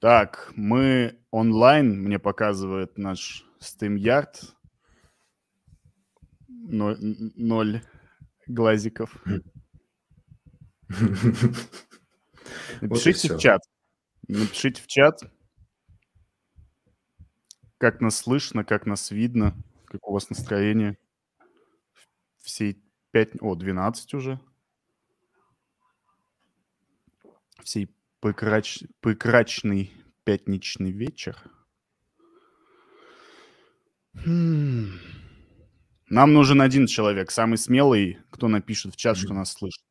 Так, мы онлайн, мне показывает наш StreamYard. Ноль, ноль глазиков. Напишите в чат. Напишите в чат, как нас слышно, как нас видно, как у вас настроение. Все пять, о, 12 уже. Всей прекрач... прекрачный пятничный вечер. Хм. Нам нужен один человек, самый смелый, кто напишет в чат, что нас слышит.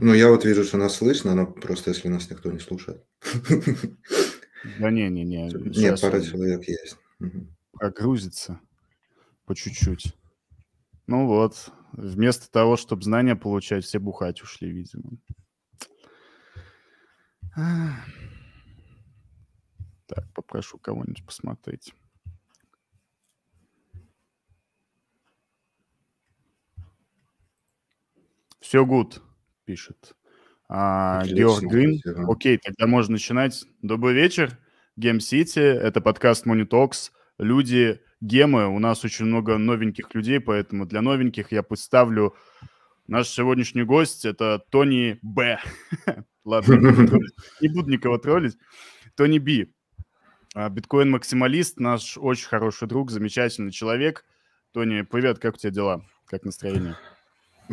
Ну, я вот вижу, что нас слышно, но просто если нас никто не слушает. Да не-не-не. Нет, пара человек есть. Прогрузится по чуть-чуть. Ну вот, вместо того, чтобы знания получать, все бухать ушли, видимо. Так, попрошу кого-нибудь посмотреть. Все гуд, пишет. А, Георг Грин. Окей, тогда можно начинать. Добрый вечер. Гем Сити. Это подкаст Money Talks. Люди, гемы. У нас очень много новеньких людей, поэтому для новеньких я представлю наш сегодняшний гость. Это Тони Б. Ладно, не буду никого троллить. Тони Би. А, биткоин-максималист, наш очень хороший друг, замечательный человек. Тони, привет, как у тебя дела? Как настроение?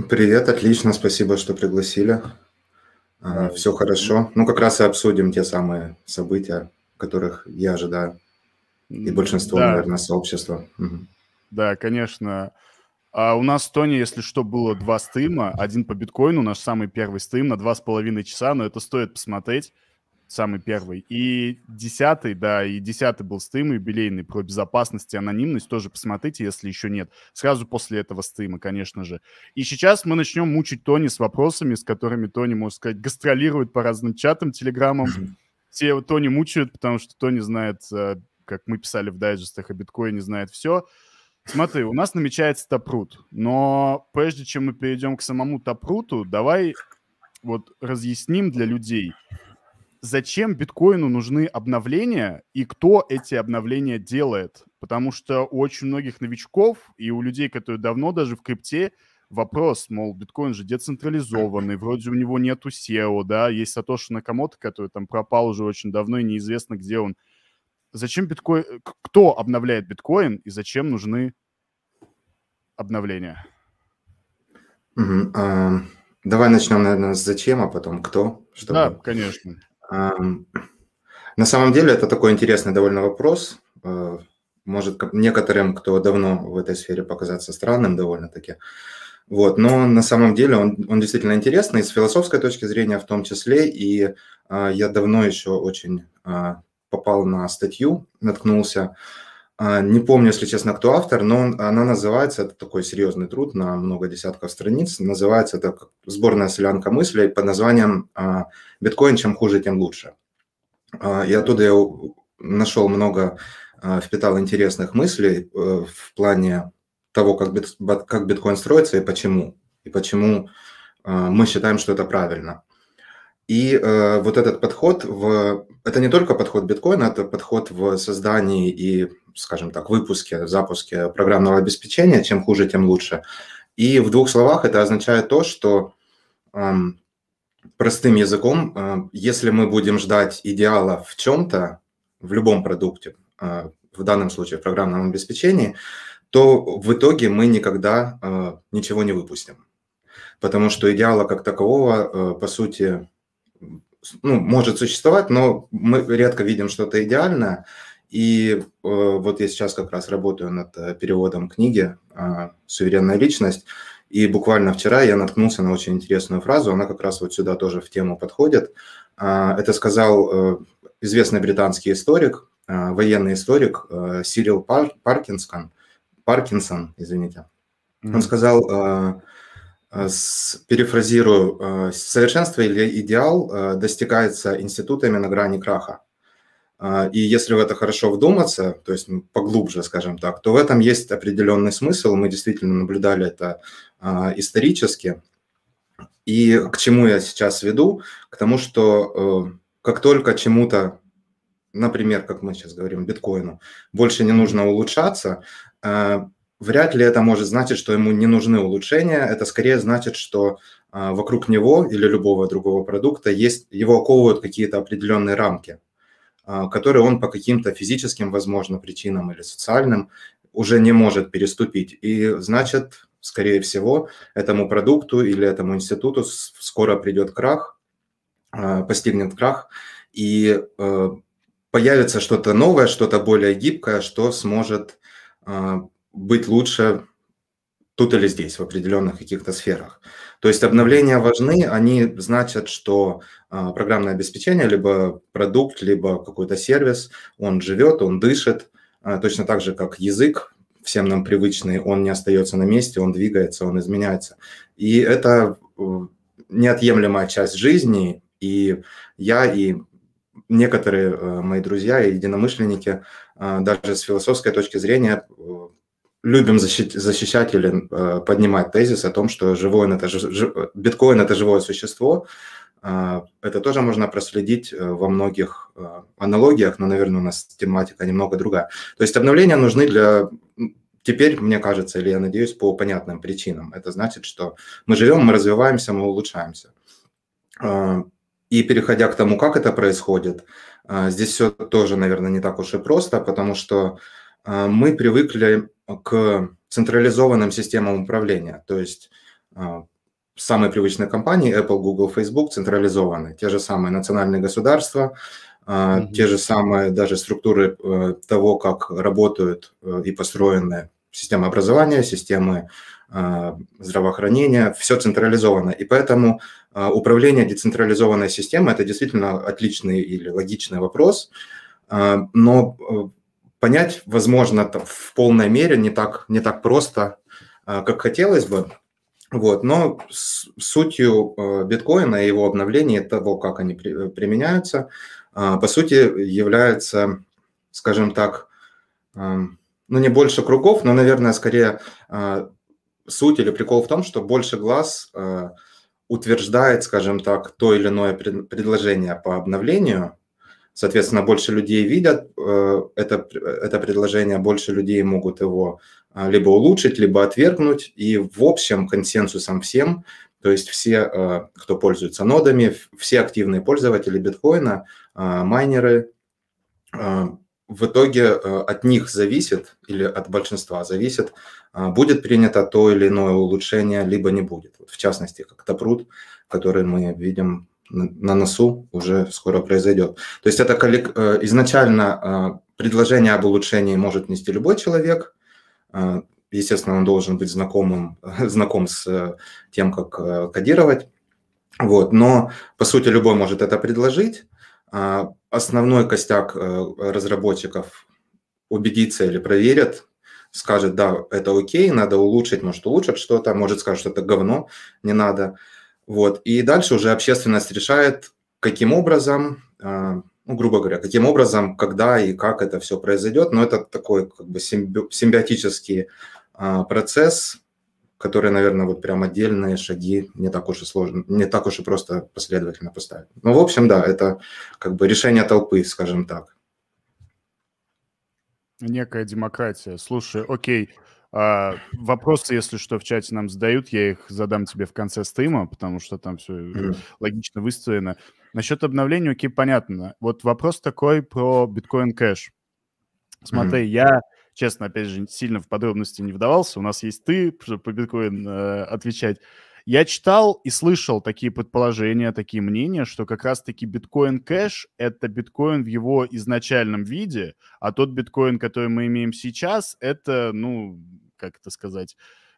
Привет, отлично, спасибо, что пригласили. А, Все хорошо. Ну, как раз и обсудим те самые события, которых я ожидаю. И большинство, да. наверное, сообщества. Угу. Да, конечно. А у нас в Тони, если что, было два стрима. Один по биткоину, наш самый первый стрим на два с половиной часа, но это стоит посмотреть самый первый. И десятый, да, и десятый был стрим юбилейный про безопасность и анонимность. Тоже посмотрите, если еще нет. Сразу после этого стрима, конечно же. И сейчас мы начнем мучить Тони с вопросами, с которыми Тони, можно сказать, гастролирует по разным чатам, телеграммам. Все Тони мучают, потому что Тони знает, э, как мы писали в дайджестах о биткоине, знает все. Смотри, у нас намечается тапрут, но прежде чем мы перейдем к самому тапруту, давай вот разъясним для людей, зачем биткоину нужны обновления и кто эти обновления делает. Потому что у очень многих новичков и у людей, которые давно даже в крипте, вопрос, мол, биткоин же децентрализованный, вроде у него нету SEO, да, есть Сатоши Накамото, который там пропал уже очень давно и неизвестно, где он. Зачем биткоин, кто обновляет биткоин и зачем нужны обновления? Угу, а, давай начнем, наверное, с зачем, а потом кто. Чтобы... Да, конечно. На самом деле это такой интересный довольно вопрос. Э, может некоторым, кто давно в этой сфере, показаться странным довольно-таки. Вот, но на самом деле он, он действительно интересный с философской точки зрения в том числе. И э, я давно еще очень э, попал на статью, наткнулся. Э, не помню, если честно, кто автор, но он, она называется, это такой серьезный труд на много десятков страниц, называется это сборная солянка мыслей под названием э, биткоин чем хуже, тем лучше. А, и оттуда я нашел много, а, впитал интересных мыслей э, в плане того, как, бит, как биткоин строится и почему. И почему а, мы считаем, что это правильно. И э, вот этот подход, в, это не только подход биткоина, это подход в создании и, скажем так, выпуске, запуске программного обеспечения. Чем хуже, тем лучше. И в двух словах это означает то, что простым языком, э, если мы будем ждать идеала в чем-то, в любом продукте, э, в данном случае в программном обеспечении, то в итоге мы никогда э, ничего не выпустим. Потому что идеала как такового, по сути, ну, может существовать, но мы редко видим что-то идеальное. И вот я сейчас как раз работаю над переводом книги «Суверенная личность», и буквально вчера я наткнулся на очень интересную фразу, она как раз вот сюда тоже в тему подходит. А, это сказал э, известный британский историк, э, военный историк э, Сирил Паркинсон, Паркинсон, извините. Он сказал, перефразирую, совершенство или идеал достигается институтами на грани краха. И если в это хорошо вдуматься, то есть поглубже, скажем так, то в этом есть определенный смысл. Мы действительно наблюдали это исторически. И к чему я сейчас веду? К тому, что э, как только чему-то, например, как мы сейчас говорим, биткоину, больше не нужно улучшаться, э, вряд ли это может значить, что ему не нужны улучшения. Это скорее значит, что э, вокруг него или любого другого продукта есть, его оковывают какие-то определенные рамки, которые он по каким-то физическим, возможно, причинам или социальным уже не может переступить. И значит, скорее всего, этому продукту или этому институту скоро придет крах, а, постигнет крах, и появится что-то новое, что-то более гибкое, что сможет а, быть лучше тут или здесь, в определенных каких-то сферах. То есть обновления важны, они значат, что а, программное обеспечение, либо продукт, либо какой-то сервис, он живет, он дышит, точно так же, как язык, всем нам привычный, он не остается на месте, он двигается, он изменяется. И это э, неотъемлемая часть жизни, и я, и некоторые э, мои друзья и единомышленники, э, даже с философской точки зрения, любим защищать или поднимать тезис о том, что живой это, биткоин – это живое существо, это тоже можно проследить во многих аналогиях, но, наверное, у нас тематика немного другая. То есть обновления нужны для теперь, мне кажется, или я надеюсь, по понятным причинам. Это значит, что мы живем, мы развиваемся, мы улучшаемся. А, и переходя к тому, как это происходит, а, здесь все тоже, наверное, не так уж и просто, потому что мы привыкли к централизованным системам управления. То есть самые привычные компании Apple, Google, Facebook централизованы. Те же самые национальные государства, mm-hmm. те же самые даже структуры э, того, как работают э, и построены системы образования, системы э, здравоохранения, все централизовано. И поэтому управление децентрализованной системой – это действительно отличный или логичный вопрос, но понять, возможно, в полной мере не так, не так просто, как хотелось бы. Вот, но сутью биткоина и его обновления, того, как они применяются, а, по сути, является, скажем так, ну, не больше кругов, но, наверное, скорее а, суть или прикол в том, что больше глаз а, утверждает, скажем так, то или иное предложение по обновлению, соответственно, больше людей видят э, это, это предложение, больше людей могут его либо улучшить, либо отвергнуть, и в общем консенсусом всем то есть все, э, кто пользуется нодами, все активные пользователи биткоина, э, майнеры, э, в итоге от них зависит, или от большинства зависит, будет принято то или иное улучшение, либо не будет. В частности, как Топрут, который мы видим на носу, уже скоро произойдет. То есть это изначально предложение об улучшении может нести любой человек, Естественно, он должен быть знакомым, знаком с э, тем, как э, кодировать. Вот. Но, по сути, любой может это предложить. Основной костяк э, разработчиков убедится или проверят, скажет, да, это окей, надо улучшить, может, улучшат что-то, может, скажет, что это говно, не надо. Вот. И дальше уже общественность решает, каким образом, ну, грубо говоря, каким образом, когда и как это все произойдет. Но это такой как бы симби- симбиотический а, процесс, который, наверное, вот прям отдельные шаги не так уж и сложно, не так уж и просто последовательно поставить. Ну, в общем, да, это как бы решение толпы, скажем так. Некая демократия. Слушай, окей, а, вопросы, если что, в чате нам задают, я их задам тебе в конце стрима, потому что там все mm-hmm. логично выстроено. Насчет обновления, окей, понятно. Вот вопрос такой про биткоин кэш. Смотри, mm-hmm. я Честно, опять же, сильно в подробности не вдавался. У нас есть ты, чтобы по биткоин э, отвечать. Я читал и слышал такие предположения, такие мнения, что как раз-таки биткоин кэш — это биткоин в его изначальном виде, а тот биткоин, который мы имеем сейчас, это, ну, как это сказать,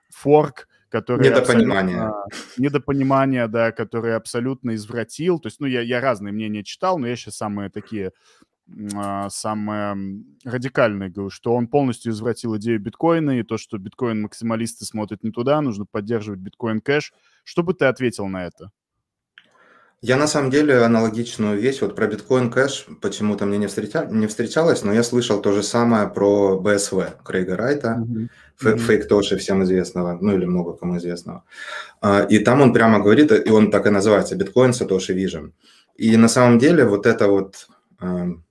форк, который... Недопонимание. Недопонимание, да, который абсолютно извратил. То есть, ну, я, я разные мнения читал, но я сейчас самые такие а, самое радикальное, говорю, что он полностью извратил идею биткоина, и то, что биткоин-максималисты смотрят не туда, нужно поддерживать биткоин-кэш. Что бы ты ответил на это? Я на самом деле аналогичную вещь, вот про биткоин кэш почему-то мне не, встреча, не встречалось, но я слышал то же самое про БСВ Крейга Райта, mm-hmm. Ф, фейк Тоши всем известного, ну или много кому известного. А, и там он прямо говорит, и он так и называется, биткоин Сатоши Vision. И на самом деле вот это вот, эм,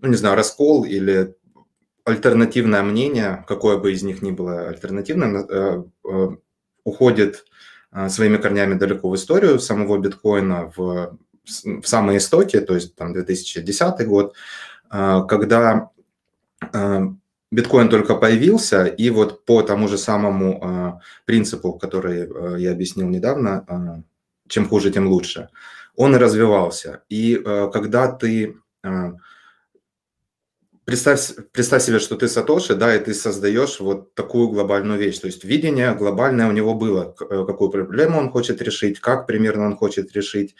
ну не знаю, раскол или альтернативное мнение, какое бы из них ни было альтернативным, э, э, уходит а, своими корнями далеко в историю самого биткоина, в, в самые истоки, то есть там 2010 год, а, когда а, биткоин только появился, и вот по тому же самому принципу, который я объяснил недавно, чем хуже, тем лучше, он и развивался. И когда ты Представь, представь себе, что ты Сатоши, да, и ты создаешь вот такую глобальную вещь. То есть видение глобальное у него было, э, какую проблему он хочет решить, как примерно он хочет решить.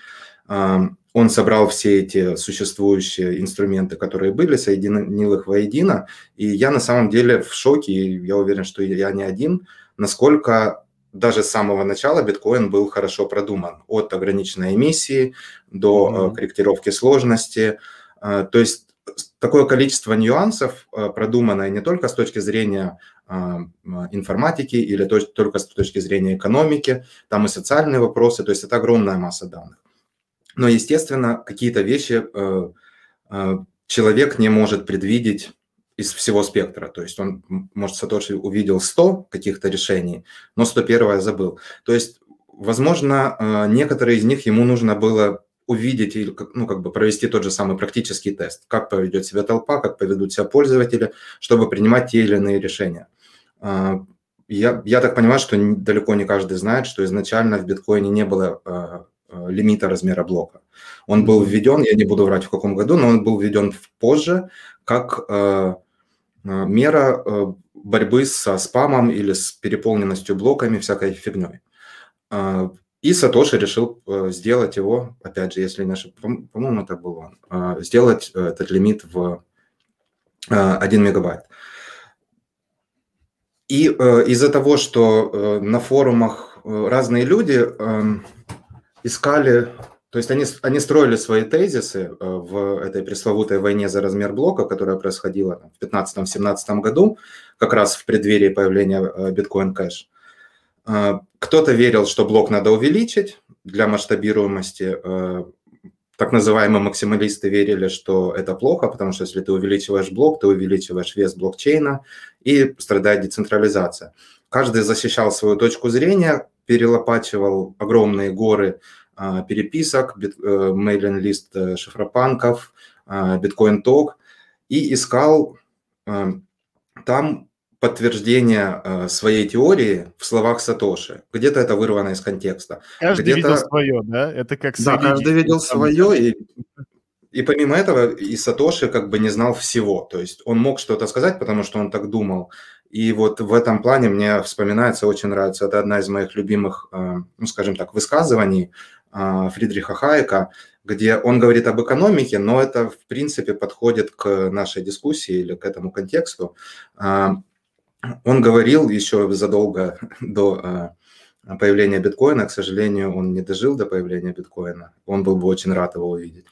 Он собрал все эти существующие инструменты, которые были, соединил их воедино. И я на самом деле в шоке, и я уверен, что я не один, насколько даже с самого начала биткоин был хорошо продуман. От ограниченной эмиссии до mm-hmm. корректировки сложности. Э, то есть такое количество нюансов э, продуманное не только с точки зрения а, информатики или только с точки зрения экономики, там и социальные вопросы, то есть это огромная масса данных. Но, естественно, какие-то вещи э, э, человек не может предвидеть из всего спектра. То есть он, может, Сатоши увидел 100 каких-то решений, но 101 забыл. То есть, возможно, некоторые из них ему нужно было увидеть и ну, как бы провести тот же самый практический тест, как поведет себя толпа, как поведут себя пользователи, чтобы принимать те или иные решения. А, я, я так понимаю, что далеко не каждый знает, что изначально в биткоине не было а, а, лимита размера блока. Он был введен, я не буду врать в каком году, но он был введен позже как мера борьбы со спамом или с переполненностью блоками, всякой фигней. И Сатоши решил э, сделать его, опять же, если не ошибаюсь, по-моему, это было, э, сделать э, этот лимит в 1 мегабайт. И из-за того, что на форумах разные люди эм, искали, то есть они, они строили свои тезисы в этой пресловутой войне за размер блока, которая происходила в 2015-2017 году, как раз в преддверии появления биткоин кэш. А, кто-то верил, что блок надо увеличить для масштабируемости. А, так называемые максималисты верили, что это плохо, потому что если ты увеличиваешь блок, ты увеличиваешь вес блокчейна и страдает децентрализация. Каждый защищал свою точку зрения, перелопачивал огромные горы а, переписок, э, мейлинг-лист э, шифропанков, биткоин-ток и искал там подтверждение э, своей теории в словах Сатоши. Где-то это вырвано из контекста. Каждый видел свое, да? Это как Да, каждый видел свое, и, и помимо этого и Сатоши как бы не знал всего. То есть он мог что-то сказать, потому что он так думал. И вот в этом плане мне вспоминается, очень нравится, это одна из моих любимых, э, ну, скажем так, высказываний э, Фридриха Хайека, где он говорит об экономике, но это, в принципе, подходит к нашей дискуссии или к этому контексту. Он говорил еще задолго до э, появления биткоина, к сожалению, он не дожил до появления биткоина, он был бы очень рад его увидеть.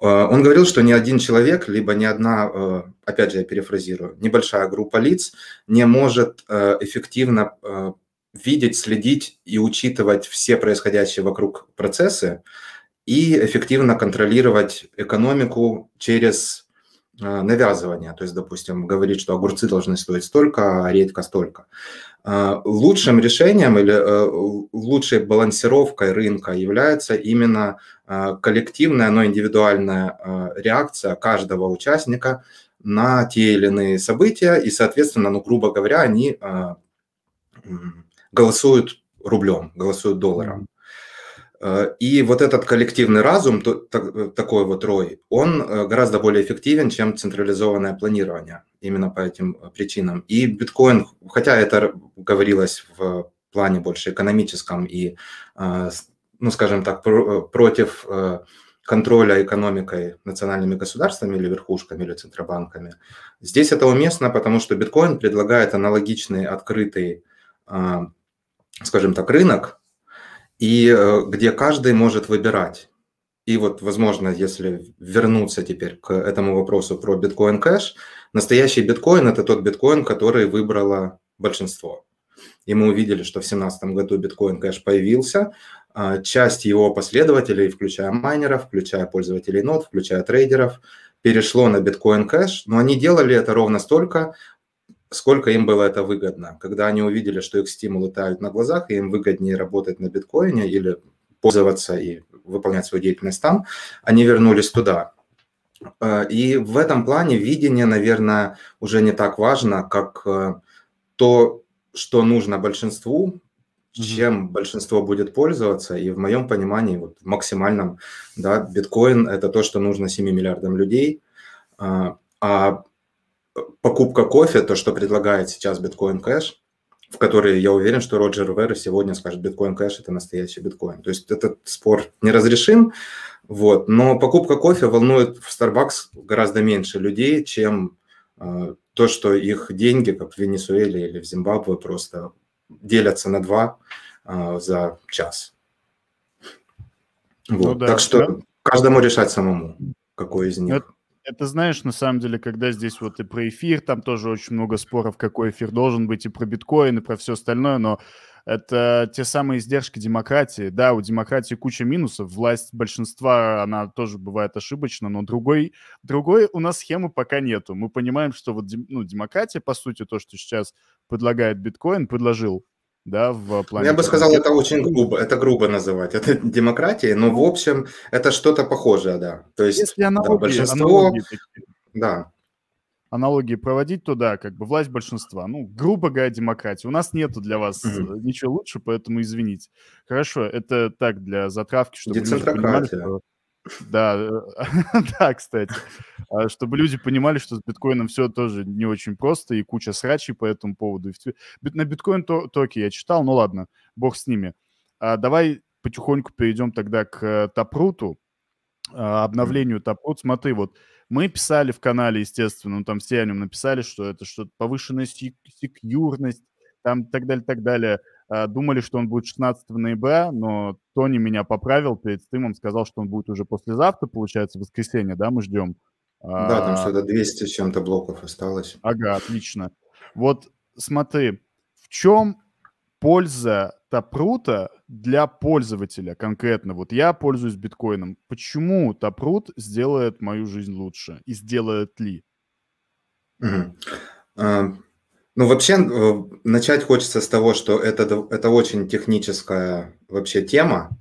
Э, он говорил, что ни один человек, либо ни одна, э, опять же, я перефразирую, небольшая группа лиц не может эффективно видеть, следить и учитывать все происходящие вокруг процессы и эффективно контролировать экономику через навязывания. То есть, допустим, говорить, что огурцы должны стоить столько, а редька столько. Э, лучшим решением или э, лучшей балансировкой рынка является именно коллективная, но индивидуальная реакция каждого участника на те или иные события, и, соответственно, ну, грубо говоря, они голосуют рублем, голосуют долларом. Э, и вот этот коллективный разум, такой вот рой, он э, гораздо более эффективен, чем централизованное планирование, именно по этим э, причинам. И биткоин, хотя это говорилось в плане больше экономическом и, ну, скажем так, против контроля экономикой национальными государствами или верхушками, или центробанками. Здесь это уместно, потому что биткоин предлагает аналогичный открытый, скажем так, рынок, и э, где каждый может выбирать. и вот, возможно, если вернуться теперь к этому вопросу про биткоин кэш, настоящий биткоин – это тот биткоин, который выбрало большинство. И мы увидели, что в 2017 году биткоин кэш появился, а, часть его последователей, включая майнеров, включая пользователей нод, включая трейдеров, перешло на биткоин кэш, но они делали это ровно столько, сколько им было это выгодно. Когда они увидели, что их стимулы тают на глазах, и им выгоднее работать на биткоине или пользоваться и выполнять свою деятельность там, они вернулись туда. А, и в этом плане видение, наверное, уже не так важно, как э, то, что нужно большинству, чем большинство будет пользоваться. И в моем понимании, вот максимальном, да, биткоин – это то, что нужно 7 миллиардам людей. А, а покупка кофе, то, что предлагает сейчас биткоин кэш, в который я уверен, что Роджер Веры сегодня скажет, биткоин кэш – это настоящий биткоин. То есть этот спор неразрешим, вот, но покупка кофе волнует в Starbucks гораздо меньше людей, чем э, то, что их деньги, как в Венесуэле или в Зимбабве, просто делятся на два э, за час. Вот. Ну, да, так что да. каждому решать самому, какой из них. Это, это знаешь, на самом деле, когда здесь вот и про эфир, там тоже очень много споров, какой эфир должен быть, и про биткоин, и про все остальное, но это те самые издержки демократии. Да, у демократии куча минусов, власть большинства, она тоже бывает ошибочна, но другой, другой у нас схемы пока нету. Мы понимаем, что вот ну, демократия, по сути, то, что сейчас предлагает биткоин, предложил, да, в плане... Я бы сказал, это очень грубо, это грубо называть, это демократия, но в общем это что-то похожее, да. То есть Если аналогии, да, большинство... Аналогии да, аналогии проводить, то да, как бы власть большинства. Ну, грубо говоря, демократия. У нас нету для вас mm-hmm. ничего лучше, поэтому извините. Хорошо, это так для затравки, чтобы люди понимали, что... Да, э, да, кстати. А, чтобы люди понимали, что с биткоином все тоже не очень просто и куча срачей по этому поводу. На биткоин токе я читал, ну ладно, бог с ними. А давай потихоньку перейдем тогда к Тапруту, а, обновлению Тапрут. Смотри, вот мы писали в канале, естественно, ну, там все о нем написали, что это что-то повышенная секьюрность, там так далее, так далее. А, думали, что он будет 16 ноября, но Тони меня поправил перед стримом, сказал, что он будет уже послезавтра, получается, воскресенье, да, мы ждем. Да, там а, что-то 200 с чем-то блоков осталось. Ага, отлично. Вот смотри, в чем польза Тапрута для пользователя конкретно? Вот я пользуюсь биткоином. Почему Тапрут сделает мою жизнь лучше? И сделает ли? Угу. Ну, вообще, э, начать хочется с того, что это, это очень техническая вообще тема,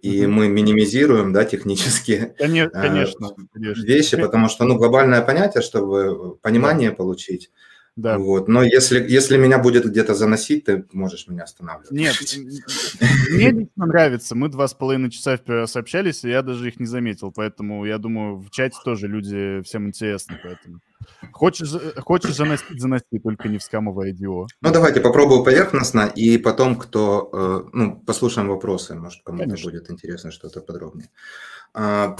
и мы минимизируем, да, технические конечно, конечно, вещи, потому что, ну, глобальное понятие, чтобы понимание да. получить, да. Вот. Но если, если меня будет где-то заносить, ты можешь меня останавливать. Нет, мне лично нравится. Мы два с половиной часа вперед общались, и я даже их не заметил. Поэтому я думаю, в чате тоже люди всем интересны. Поэтому. Хочешь, хочешь заносить, заноси, только не в скамовое идио. Ну, давайте попробую поверхностно, и потом кто... Э, ну, послушаем вопросы, может, кому-то будет интересно что-то подробнее. А,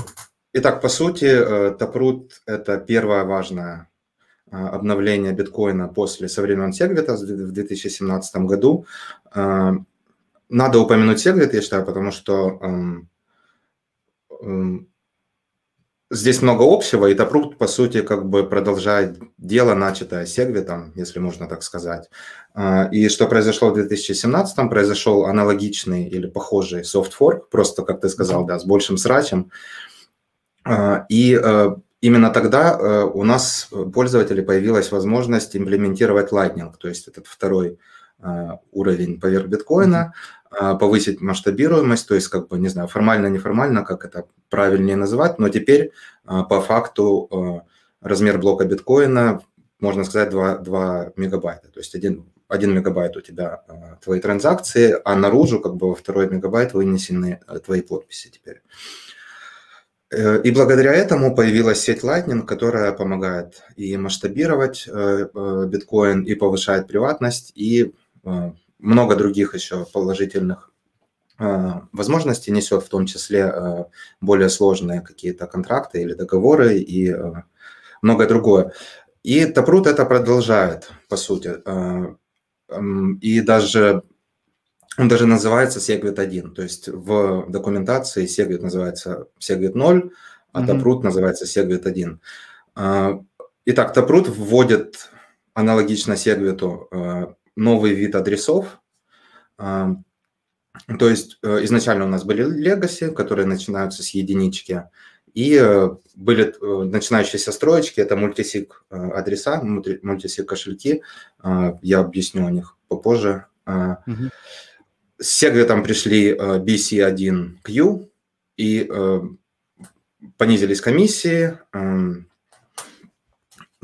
итак, по сути, э, Taproot – это первая важная обновления биткоина после со времен Сегвита в 2017 году. А, надо упомянуть Сегвит, я считаю, потому что здесь много общего, и Taproot, по сути, как бы продолжает дело, начатое Сегвитом, если можно так сказать. А, и что произошло в 2017 произошел аналогичный или похожий софтфорк, просто, как ты сказал, да, с большим срачем. И именно тогда э, у нас э, пользователей появилась возможность имплементировать Lightning, то есть этот второй э, уровень поверх биткоина, повысить масштабируемость, то есть как бы, не знаю, формально-неформально, как это правильнее называть, но теперь по факту размер блока биткоина, можно сказать, 2, 2 мегабайта, то есть 1, 1 мегабайт у тебя твои транзакции, а наружу как бы во второй мегабайт вынесены твои подписи теперь. Э, и благодаря этому появилась сеть Lightning, которая помогает и масштабировать э, э, биткоин, и повышает приватность, и много других еще положительных возможностей несет, в том числе более сложные какие-то контракты или договоры и многое другое. И Taproot это продолжает, по сути. И даже он даже называется Segwit 1, то есть в документации Segwit называется Segwit 0, а mm-hmm. Taproot называется Segwit 1. А, итак, Taproot вводит аналогично Segwit а, новый вид адресов. А, то есть э, изначально у нас были legacy, которые начинаются с единички, и э, были э, начинающиеся строечки, это мультисиг адреса, мультисиг кошельки. Я объясню о них попозже. Mm-hmm. С Segwit пришли BC1Q, и понизились комиссии. Эм,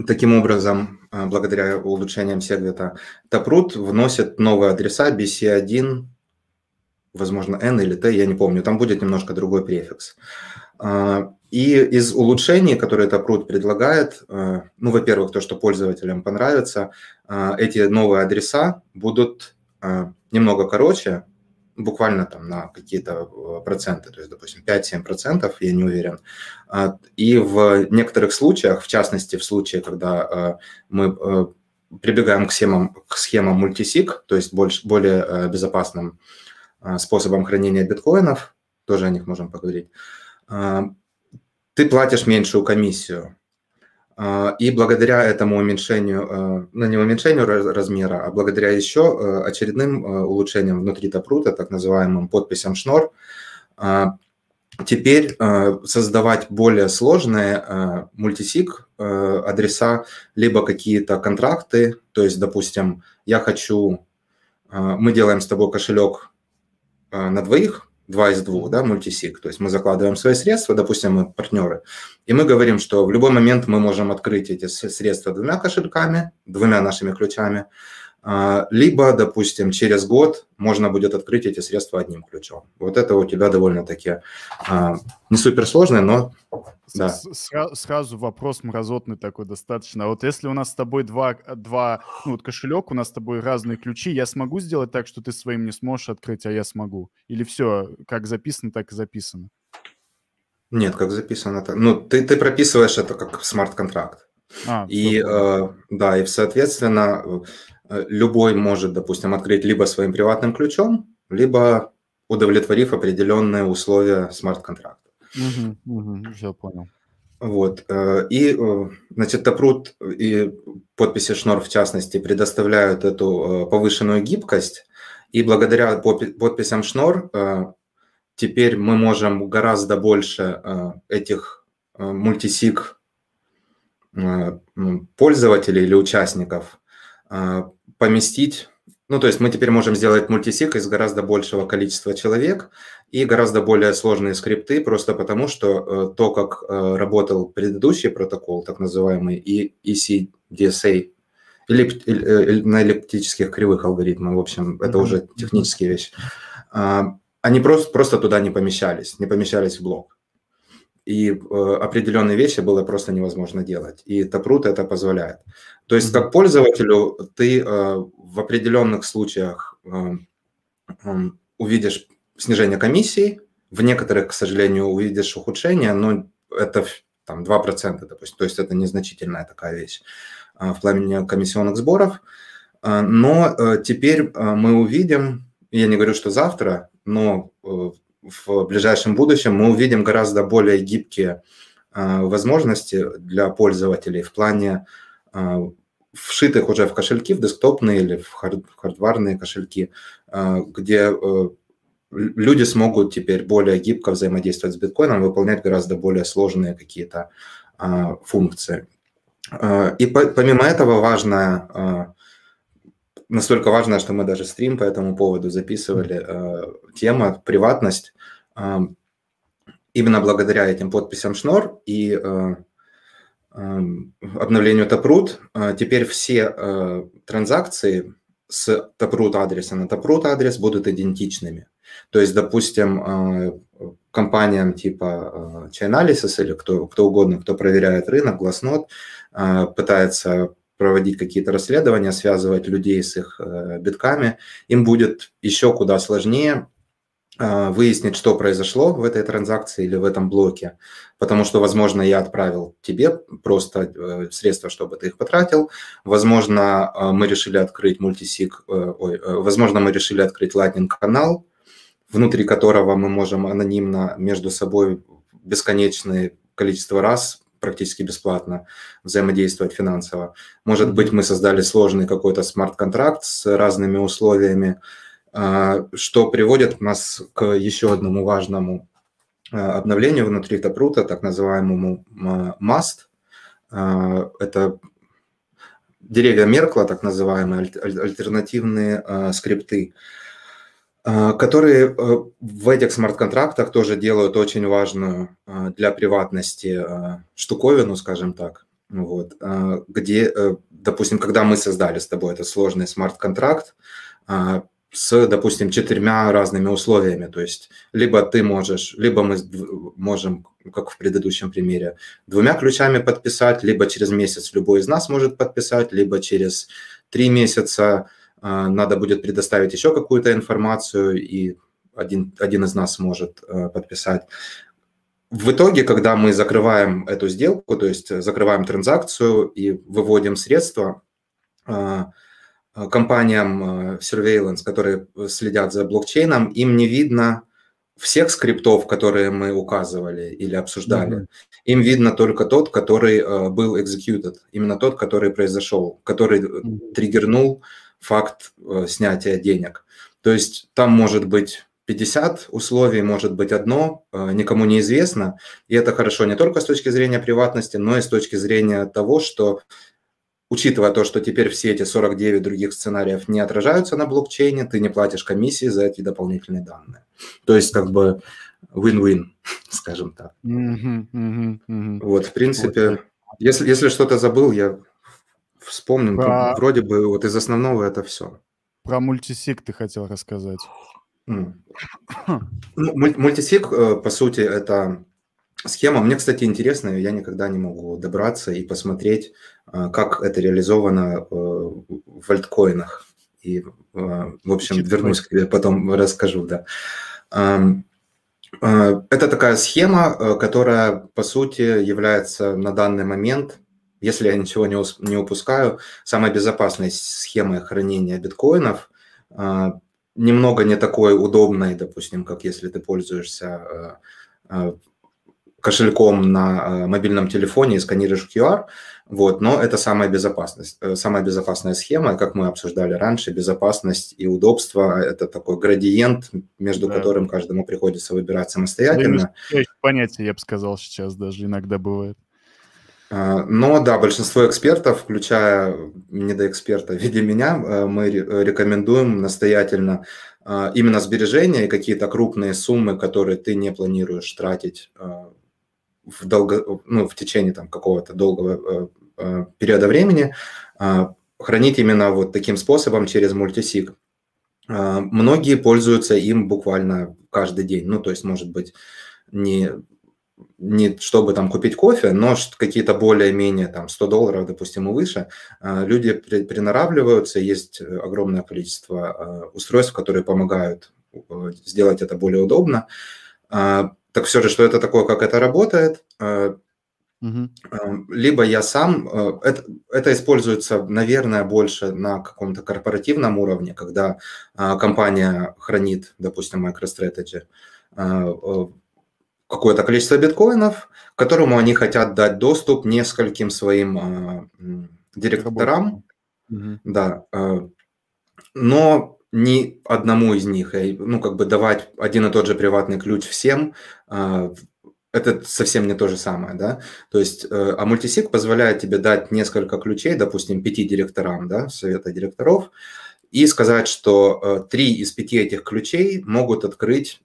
таким образом, э, благодаря улучшениям Segwit, Taproot вносит новые адреса BC1, возможно, N или T, я не помню, там будет немножко другой префикс. Э, и из улучшений, которые Taproot предлагает, э, ну, во-первых, то, что пользователям понравится, эти новые адреса будут немного короче, буквально там на какие-то э, проценты, то есть, допустим, 5-7 процентов, я не уверен. А, и в некоторых случаях, в частности, в случае, когда э, мы э, прибегаем к схемам, к схемам мультисиг, то есть больше, более безопасным способом хранения биткоинов, тоже о них можем поговорить, ты платишь меньшую комиссию. А, и благодаря этому уменьшению, а, ну не уменьшению размера, а благодаря еще а, очередным улучшениям внутри Тапрута, так называемым подписям Шнор, теперь создавать более сложные мультисиг адреса, либо какие-то контракты, то есть, допустим, я хочу, мы делаем с тобой кошелек на двоих, два из двух, да, мультисиг. То есть мы закладываем свои средства, допустим, мы партнеры, и мы говорим, что в любой момент мы можем открыть эти средства двумя кошельками, двумя нашими ключами, либо, допустим, через год можно будет открыть эти средства одним ключом. Вот это у тебя довольно-таки а, не суперсложно, но да. Сра- сразу вопрос мразотный такой достаточно. А вот если у нас с тобой два, два ну вот кошелек, у нас с тобой разные ключи, я смогу сделать так, что ты своим не сможешь открыть, а я смогу? Или все, как записано, так и записано? Нет, как записано так. Ну, ты, ты прописываешь это как смарт-контракт. А, и, э, да, и, соответственно, любой может, допустим, открыть либо своим приватным ключом, либо удовлетворив определенные условия смарт-контракта. Угу, угу, все понял. Вот. Э, и, э, значит, Тапрут и подписи Шнор, в частности, предоставляют эту повышенную гибкость. И благодаря подписям Шнор теперь мы можем гораздо больше этих мультисиг Э, пользователей или участников э, поместить. Ну, то есть мы теперь можем сделать мультисик из гораздо большего количества человек и гораздо более сложные скрипты, просто потому что э, то, как работал предыдущий протокол, так называемый ECDSA, эллип, на эллиптических кривых алгоритмах, в общем, это уже технические вещи, они просто, просто туда не помещались, не помещались в блок и э, определенные вещи было просто невозможно делать. И Taproot это позволяет. То есть как пользователю ты э, в определенных случаях э, увидишь снижение комиссии, в некоторых, к сожалению, увидишь ухудшение, но это там 2%, допустим, то есть это незначительная такая вещь в плане комиссионных сборов. Но теперь мы увидим, я не говорю, что завтра, но в ближайшем будущем мы увидим гораздо более гибкие возможности для пользователей в плане вшитых уже в кошельки, в десктопные или в хардварные кошельки, а, где э, люди смогут теперь более гибко взаимодействовать с биткоином, выполнять гораздо более сложные какие-то функции. И помимо этого важная настолько важно, что мы даже стрим по этому поводу записывали. Тема приватность. Именно благодаря этим подписям Шнор и э, обновлению Taproot э, теперь все э, транзакции с Taproot адреса на Taproot адрес будут идентичными. То есть, допустим, э, компаниям типа Chainalysis или кто, кто угодно, кто проверяет рынок, Glassnode, пытается проводить какие-то расследования, связывать людей с их битками, им будет еще куда сложнее выяснить, что произошло в этой транзакции или в этом блоке, потому что, возможно, я отправил тебе просто э, средства, чтобы ты их потратил, возможно, а, мы решили открыть мультисиг, э, ой, э, возможно, мы решили открыть Lightning канал, внутри которого мы можем анонимно между собой бесконечное количество раз практически бесплатно взаимодействовать финансово. Может быть, мы создали сложный какой-то смарт-контракт с разными условиями, а, что приводит нас к еще одному важному а, обновлению внутри Тапрута, так называемому MAST. А, это деревья Меркла, так называемые, альтернативные скрипты, которые в этих смарт-контрактах тоже делают очень важную для приватности штуковину, скажем так. Вот, где, э, допустим, когда мы создали с тобой этот сложный смарт-контракт, с, допустим, четырьмя разными условиями. То есть либо ты можешь, либо мы можем, как в предыдущем примере, двумя ключами подписать, либо через месяц любой из нас может подписать, либо через три месяца э, надо будет предоставить еще какую-то информацию, и один, один из нас может э, подписать. В итоге, когда мы закрываем эту сделку, то есть закрываем транзакцию и выводим средства, э, компаниям э, surveillance, которые следят за блокчейном, им не видно всех скриптов, которые мы указывали или обсуждали. Mm-hmm. Им видно только тот, который э, был executed, именно тот, который произошел, который mm-hmm. триггернул факт снятия денег. То есть там может быть 50 условий, может быть одно, никому не известно. И это хорошо не только с точки зрения приватности, но и с точки зрения того, что учитывая то, что теперь все эти 49 других сценариев не отражаются на блокчейне, ты не платишь комиссии за эти дополнительные данные. То есть как бы win-win, скажем так. Mm-hmm, mm-hmm, mm-hmm. Вот, в принципе, вот. если, если что-то забыл, я вспомню. Про... Вроде бы вот из основного это все. Про мультисик ты хотел рассказать. Mm. Мультисик, э, по сути, это схема. Мне, кстати, интересно, я никогда не могу добраться и посмотреть, как это реализовано э, в альткоинах. И, э, в общем, вернусь к тебе, потом расскажу, да. А, это такая схема, э, которая, по сути, является на данный момент, если я ничего не упускаю, самой безопасной схемой хранения биткоинов. А, немного не такой удобной, допустим, как если ты пользуешься кошельком на мобильном телефоне и сканируешь QR, вот, но это самая безопасность, э, самая безопасная схема, как мы обсуждали раньше, безопасность и удобство – это такой градиент, между да. которым каждому приходится выбирать самостоятельно. Понятие, я бы сказал, сейчас даже иногда бывает. А, но да, большинство экспертов, включая недоэксперта в виде меня, э, мы рекомендуем настоятельно именно сбережения и какие-то крупные суммы, которые ты не планируешь тратить в, долго, ну, в течение там, какого-то долгого э, э, периода времени, э, хранить именно вот таким способом через мультисиг. Э, многие пользуются им буквально каждый день. Ну, то есть, может быть, не, не чтобы там купить кофе, но какие-то более-менее там 100 долларов, допустим, и выше, э, люди при, приноравливаются, есть огромное количество устройств, которые помогают э, сделать это более удобно. Э, так все же, что это такое, как это работает. Угу. Либо я сам, э, это, это используется, наверное, больше на каком-то корпоративном уровне, когда а, компания хранит, допустим, MicroStrategy, какое-то количество биткоинов, которому они хотят дать доступ нескольким своим директорам. Угу. Да. Но ни одному из них, ну, как бы давать один и тот же приватный ключ всем, а, это совсем не то же самое, да, то есть, э, а мультисиг позволяет тебе дать несколько ключей, допустим, пяти директорам, да, совета директоров, и сказать, что э, три из пяти этих ключей могут открыть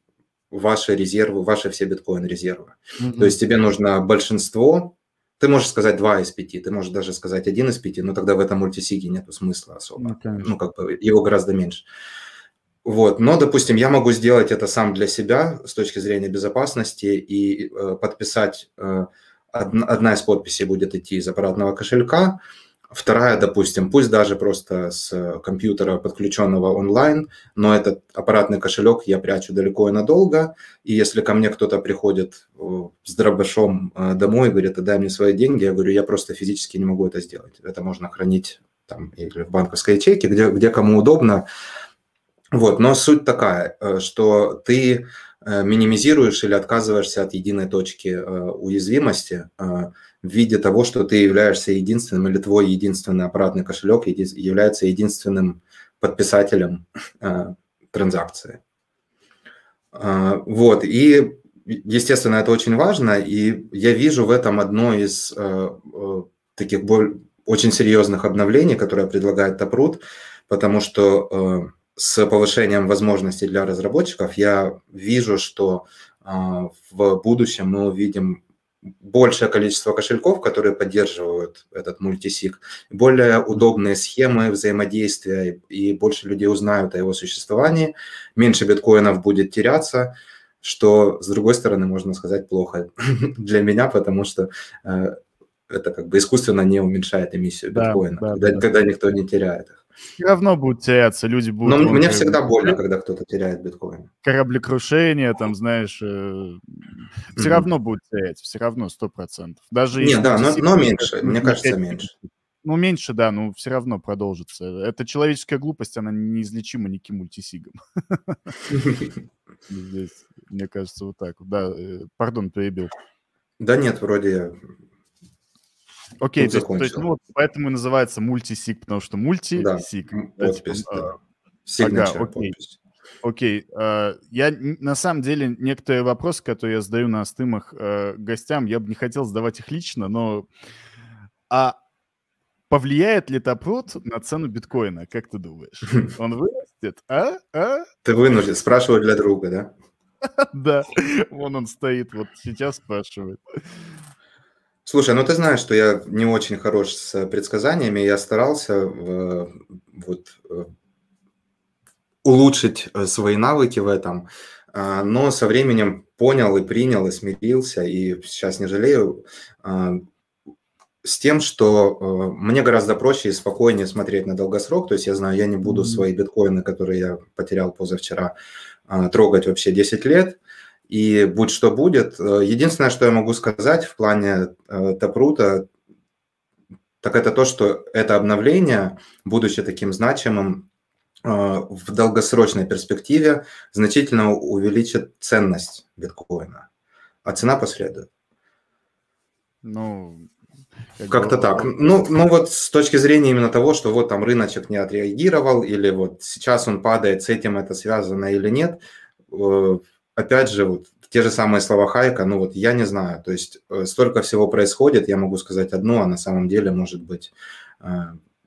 ваши резервы, ваши все биткоин-резервы. Mm-hmm. То есть тебе нужно большинство ты можешь сказать два из пяти, ты можешь даже сказать один из пяти, но тогда в этом мультисиге нет смысла особо. Ну, ну, как бы его гораздо меньше. Вот, но, допустим, я могу сделать это сам для себя с точки зрения безопасности и э, подписать, э, одна, одна из подписей будет идти из аппаратного кошелька, Вторая, допустим, пусть даже просто с компьютера, подключенного онлайн, но этот аппаратный кошелек я прячу далеко и надолго, и если ко мне кто-то приходит э, с дробашом э, домой и говорит, дай мне свои деньги, я говорю, я просто физически не могу это сделать. Это можно хранить там или в банковской ячейке, где, где кому удобно. Вот, но суть такая, э, что ты минимизируешь или отказываешься от единой точки уязвимости, в виде того, что ты являешься единственным или твой единственный аппаратный кошелек является единственным подписателем э, транзакции. Э, вот, и, естественно, это очень важно, и я вижу в этом одно из э, э, таких боль, очень серьезных обновлений, которое предлагает Taproot, потому что э, с повышением возможностей для разработчиков я вижу, что э, в будущем мы увидим большее количество кошельков, которые поддерживают этот мультисик, более удобные схемы взаимодействия, и больше людей узнают о его существовании, меньше биткоинов будет теряться, что, с другой стороны, можно сказать, плохо для меня, потому что э, это как бы искусственно не уменьшает эмиссию биткоина, да, да, когда, да. когда никто не теряет их. Все равно будут теряться, люди будут... Но мне всегда больно, когда кто-то теряет биткоин. Кораблекрушение, там, знаешь, э, все mm-hmm. равно будут терять, все равно, сто процентов. Даже Нет, да, но, но меньше, мне кажется, меньше. Ну, меньше, да, но все равно продолжится. Это человеческая глупость, она неизлечима никаким мультисигом. Здесь, мне кажется, вот так. Да, э, пардон, перебил. Да нет, вроде Окей, то, то есть, ну, вот поэтому и называется мультисик, потому что мультисик. Да, подпись, да. Типа, Signature, ага, окей. Подпись. Окей, uh, я на самом деле некоторые вопросы, которые я задаю на стымах uh, гостям, я бы не хотел задавать их лично, но а повлияет ли Тапрот на цену биткоина, как ты думаешь? Он вырастет, а? а? Ты вынужден, спрашиваю для друга, да? Да, вон он стоит, вот сейчас спрашивает. Слушай, ну ты знаешь, что я не очень хорош с предсказаниями. Я старался э, вот, э, улучшить э, свои навыки в этом, а, но со временем понял и принял, и смирился, и сейчас не жалею, а, с тем, что мне гораздо проще и спокойнее смотреть на долгосрок. То есть я знаю, я не буду свои биткоины, которые я потерял позавчера, а, трогать вообще 10 лет – и будь что будет. Э, единственное, что я могу сказать в плане э, Тапрута, так это то, что это обновление, будучи таким значимым, э, в долгосрочной перспективе значительно увеличит ценность биткоина, а цена последует. Ну, как-то так. Ну, ну вот с точки зрения именно того, что вот там рыночек не отреагировал, или вот сейчас он падает, с этим это связано или нет, опять же, вот те же самые слова Хайка, ну вот я не знаю, то есть э, столько всего происходит, я могу сказать одно, а на самом деле, может быть, э,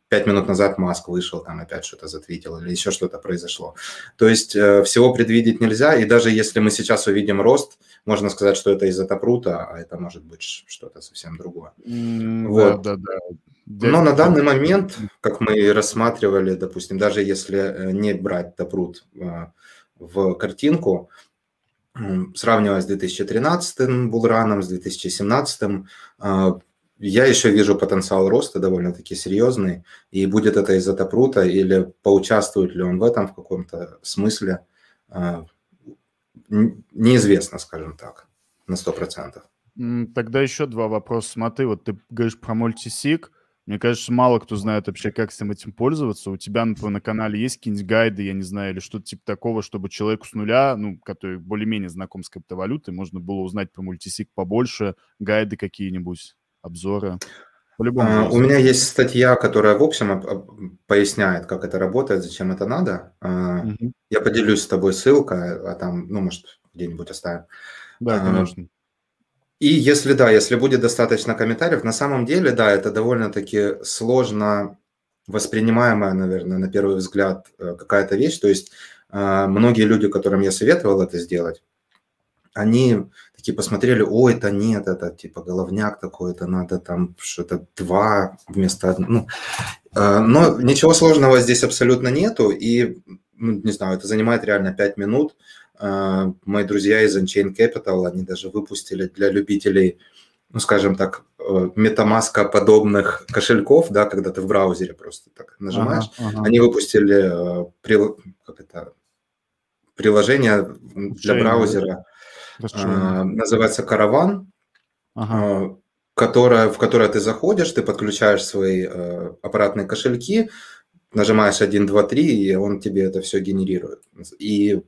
пять минут назад Маск вышел, там опять что-то затвитил или еще что-то произошло. То есть э, всего предвидеть нельзя, и даже если мы сейчас увидим рост, можно сказать, что это из-за Тапрута, а это может быть что-то совсем другое. Mm, вот. Да, да, да. Но на данный момент, как мы рассматривали, допустим, даже если не брать Тапрут в картинку, сравнивая с 2013 булраном, с 2017, а, я еще вижу потенциал роста довольно-таки серьезный. И будет это из-за Тапрута или поучаствует ли он в этом в каком-то смысле, а, неизвестно, скажем так, на 100%. Тогда еще два вопроса. Смотри, вот ты говоришь про мультисик. Мне кажется, мало кто знает вообще, как всем этим пользоваться. У тебя, например, на канале есть какие-нибудь гайды, я не знаю, или что-то типа такого, чтобы человеку с нуля, ну, который более-менее знаком с криптовалютой, можно было узнать про мультисик побольше, гайды какие-нибудь, обзоры. По-любому. А, у меня есть статья, которая в общем поясняет, как это работает, зачем это надо. Угу. Я поделюсь с тобой ссылкой, а там, ну, может, где-нибудь оставим. Да, конечно. И если да, если будет достаточно комментариев, на самом деле, да, это довольно-таки сложно воспринимаемая, наверное, на первый взгляд э, какая-то вещь. То есть э, многие люди, которым я советовал это сделать, они такие посмотрели, ой, это нет, это типа головняк такой, это надо там что-то два вместо одного. Ну, э, но ничего сложного здесь абсолютно нету, и, ну, не знаю, это занимает реально пять минут – мои друзья из Unchained Capital, они даже выпустили для любителей ну, скажем так, э, метамаска подобных кошельков, да, когда ты в браузере просто так нажимаешь, ага, ага. они выпустили э, как это, приложение для браузера, э, называется Караван, ага. э, которое, в которое ты заходишь, ты подключаешь свои аппаратные кошельки, нажимаешь 1, 2, 3, и он тебе это все генерирует. И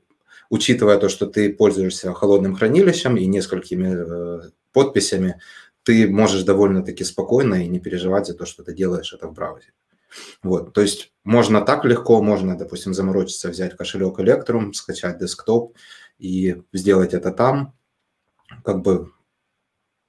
учитывая то, что ты пользуешься холодным хранилищем и несколькими э, подписями, ты можешь довольно-таки спокойно и не переживать за то, что ты делаешь это в браузере. Вот, то есть можно так легко, можно, допустим, заморочиться, взять кошелек Electrum, скачать десктоп и сделать это там. Как бы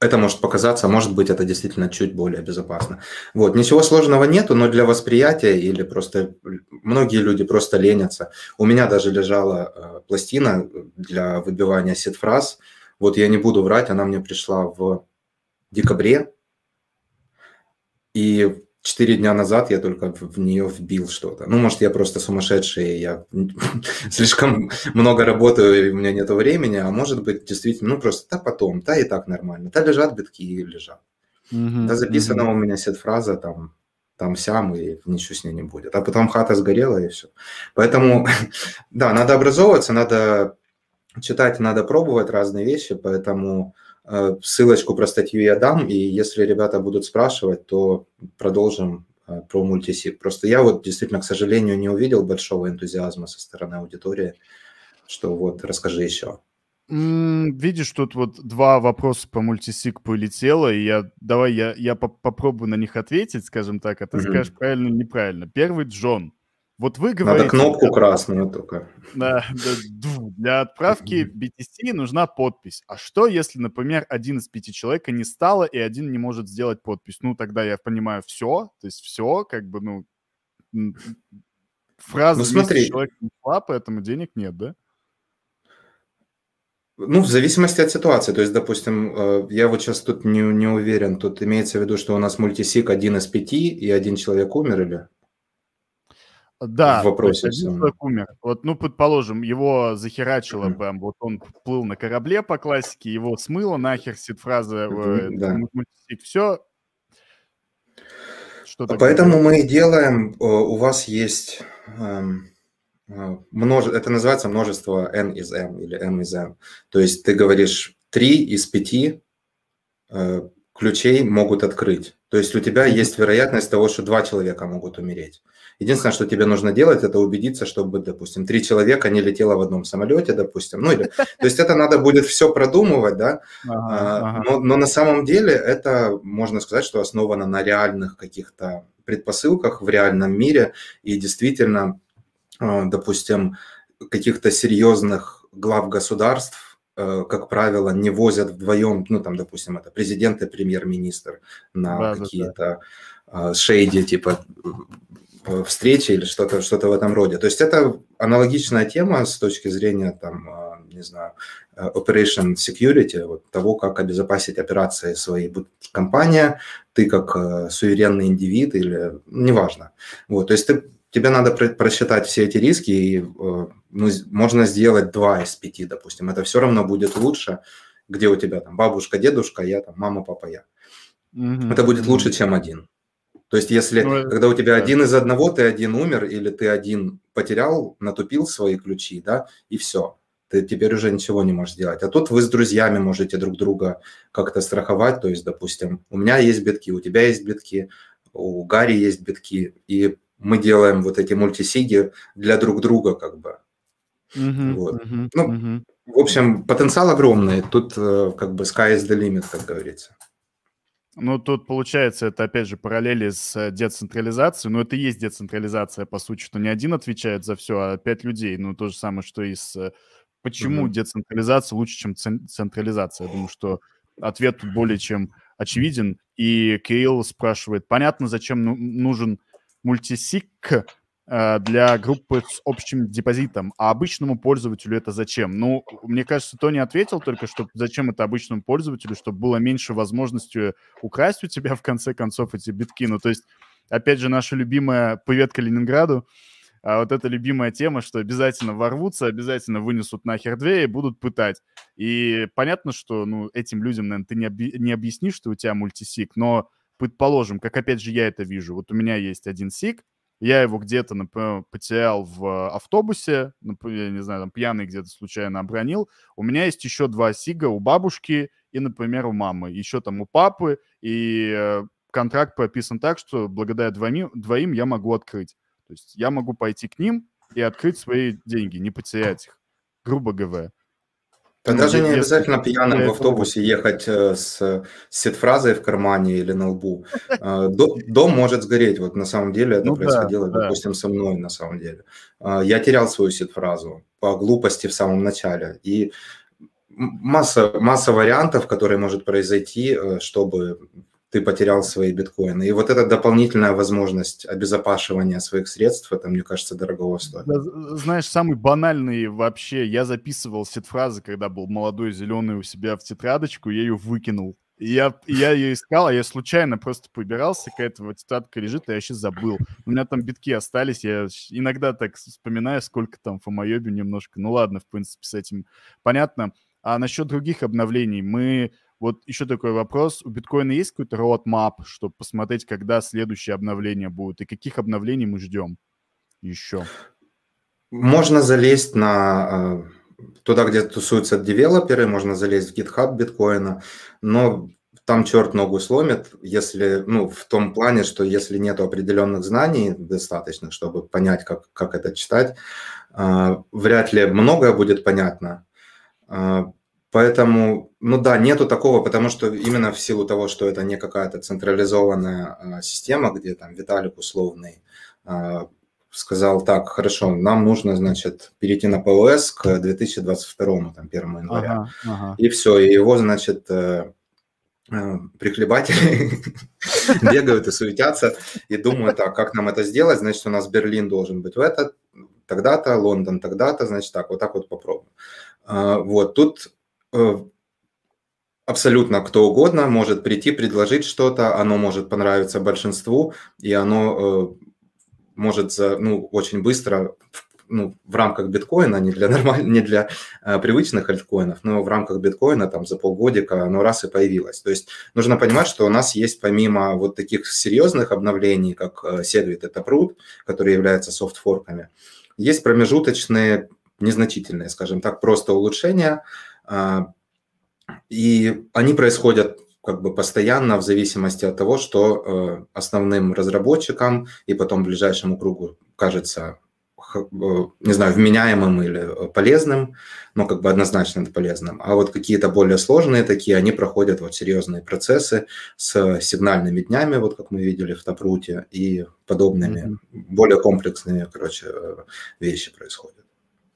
это может показаться, может быть, это действительно чуть более безопасно. Вот, ничего сложного нету, но для восприятия или просто многие люди просто ленятся. У меня даже лежала э, пластина для выбивания сет-фраз. Вот я не буду врать, она мне пришла в декабре, и четыре дня назад я только в нее вбил что-то. Ну, может, я просто сумасшедший, я слишком много работаю, и у меня нет времени, а может быть, действительно, ну, просто, да потом, да и так нормально. Да лежат битки и лежат. Mm-hmm. Да записана mm-hmm. у меня сет-фраза там, там сям, и ничего с ней не будет. А потом хата сгорела, и все. Поэтому, да, надо образовываться, надо читать, надо пробовать разные вещи, поэтому ссылочку про статью я дам, и если ребята будут спрашивать, то продолжим э, про мультисик. Просто я вот действительно, к сожалению, не увидел большого энтузиазма со стороны аудитории, что вот расскажи еще. Видишь, тут вот два вопроса по мультисик полетело, и я давай я, я попробую на них ответить, скажем так, а ты mm-hmm. скажешь правильно или неправильно. Первый Джон. Вот вы говорите... Надо кнопку красную только. Да, да, для отправки BTC нужна подпись. А что, если, например, один из пяти человека не стало, и один не может сделать подпись? Ну, тогда я понимаю все, то есть все, как бы, ну, фраза ну, смотри. человек не шла, поэтому денег нет, да? Ну, в зависимости от ситуации. То есть, допустим, э, я вот сейчас тут не, не уверен, тут имеется в виду, что у нас мультисик один из пяти, и один человек умер или? Да, в вопросе умер. Вот, ну, предположим, его захерачило mm-hmm. прям, вот он плыл на корабле по классике, его смыло нахер сит-фраза, mm-hmm, да. мультисик, все. Что Поэтому делать? мы делаем, у вас есть эм, э, множе, это называется множество n из m или m из m. То есть ты говоришь 3 из 5 э, ключей могут открыть. То есть у тебя есть вероятность того, что два человека могут умереть. Единственное, что тебе нужно делать, это убедиться, чтобы, допустим, три человека не летело в одном самолете, допустим. Ну, или, то есть это надо будет все продумывать, да. Ага, а, ага. Но, но на самом деле это, можно сказать, что основано на реальных каких-то предпосылках в реальном мире. И действительно, а, допустим, каких-то серьезных глав государств, э, как правило, не возят вдвоем, ну, там, допустим, это президент и премьер-министр на да, какие-то да. шейди, типа встречи или что-то что в этом роде. То есть это аналогичная тема с точки зрения, там, а, не знаю, э, operation security, вот того, как обезопасить операции своей компания, ты как э, суверенный индивид или неважно. Вот, то есть ты, тебе надо просчитать все эти риски, и э, ну, можно сделать два из пяти, допустим. Это все равно будет лучше, где у тебя там бабушка, дедушка, я там мама, папа, я. Mm-hmm. Это будет лучше, чем один. То есть, если ну, когда у тебя да. один из одного, ты один умер, или ты один потерял, натупил свои ключи, да, и все. Ты теперь уже ничего не можешь сделать. А тут вы с друзьями можете друг друга как-то страховать. То есть, допустим, у меня есть битки, у тебя есть битки, у Гарри есть битки, и мы делаем вот эти мультисиги для друг друга, как бы. Mm-hmm, вот. mm-hmm, ну, mm-hmm. в общем, потенциал огромный. Тут э, как бы sky is the limit, как говорится. Ну, тут получается, это опять же параллели с э, децентрализацией. Но это и есть децентрализация, по сути, что не один отвечает за все, а пять людей. Ну, то же самое, что и с... Э, почему mm-hmm. децентрализация лучше, чем централизация? Я думаю, что ответ тут более чем очевиден. И Кирилл спрашивает, понятно, зачем ну, нужен мультисик, для группы с общим депозитом. А обычному пользователю это зачем? Ну, мне кажется, Тони ответил только, что зачем это обычному пользователю, чтобы было меньше возможности украсть у тебя в конце концов эти битки. Ну, то есть, опять же, наша любимая «Привет Калининграду», а вот эта любимая тема, что обязательно ворвутся, обязательно вынесут нахер дверь и будут пытать. И понятно, что ну, этим людям, наверное, ты не, объ... не объяснишь, что у тебя мультисик, но предположим, как опять же я это вижу, вот у меня есть один сик, я его где-то, например, потерял в автобусе, например, я не знаю, там пьяный где-то случайно обронил. У меня есть еще два сига у бабушки и, например, у мамы. Еще там у папы. И э, контракт прописан так, что благодаря двоим, двоим я могу открыть. То есть я могу пойти к ним и открыть свои деньги, не потерять их, грубо говоря. Да ну, даже не обязательно пьяным в автобусе ехать э, с сет-фразой в кармане или на лбу. Э, дом может сгореть. Вот на самом деле это ну, происходило, да, допустим, да. со мной на самом деле. Э, я терял свою сет-фразу по глупости в самом начале. И масса, масса вариантов, которые может произойти, чтобы ты потерял свои биткоины. И вот эта дополнительная возможность обезопашивания своих средств, это, мне кажется, дорого стоит. Знаешь, самый банальный вообще, я записывал сет-фразы, когда был молодой зеленый у себя в тетрадочку, я ее выкинул. И я, я ее искал, а я случайно просто побирался, какая-то вот тетрадка лежит, а я сейчас забыл. У меня там битки остались, я иногда так вспоминаю, сколько там фомоебе немножко. Ну ладно, в принципе, с этим понятно. А насчет других обновлений, мы вот еще такой вопрос. У биткоина есть какой-то roadmap, чтобы посмотреть, когда следующее обновление будет, и каких обновлений мы ждем еще? Можно залезть на э, туда, где тусуются девелоперы, можно залезть в GitHub биткоина, но там черт ногу сломит, если, ну, в том плане, что если нет определенных знаний достаточных, чтобы понять, как, как это читать, э, вряд ли многое будет понятно. Э, Поэтому, ну да, нету такого, потому что именно в силу того, что это не какая-то централизованная а, система, где там Виталик условный а, сказал, так, хорошо, нам нужно, значит, перейти на ПОС к 2022, там, 1 января. Ага, ага. И все, и его, значит, э, э, прихлебатели бегают и суетятся и думают, так, как нам это сделать, значит, у нас Берлин должен быть в этот, тогда-то, Лондон тогда-то, значит, так, вот так вот попробуем. А, вот, тут абсолютно кто угодно может прийти, предложить что-то, оно может понравиться большинству, и оно э, может за, ну, очень быстро ну, в рамках биткоина, не для, нормаль... не для э, привычных альткоинов, но в рамках биткоина там за полгодика оно раз и появилось. То есть нужно понимать, что у нас есть помимо вот таких серьезных обновлений, как э, Segwit, это пруд, который является софтфорками, есть промежуточные, незначительные, скажем так, просто улучшения, и они происходят как бы постоянно в зависимости от того, что э, основным разработчикам и потом ближайшему кругу кажется, э, не знаю, вменяемым или полезным, но как бы однозначно полезным. А вот какие-то более сложные такие, они проходят вот серьезные процессы с сигнальными днями, вот как мы видели в Тапруте, и подобными, mm-hmm. более комплексными, короче, э, вещи происходят.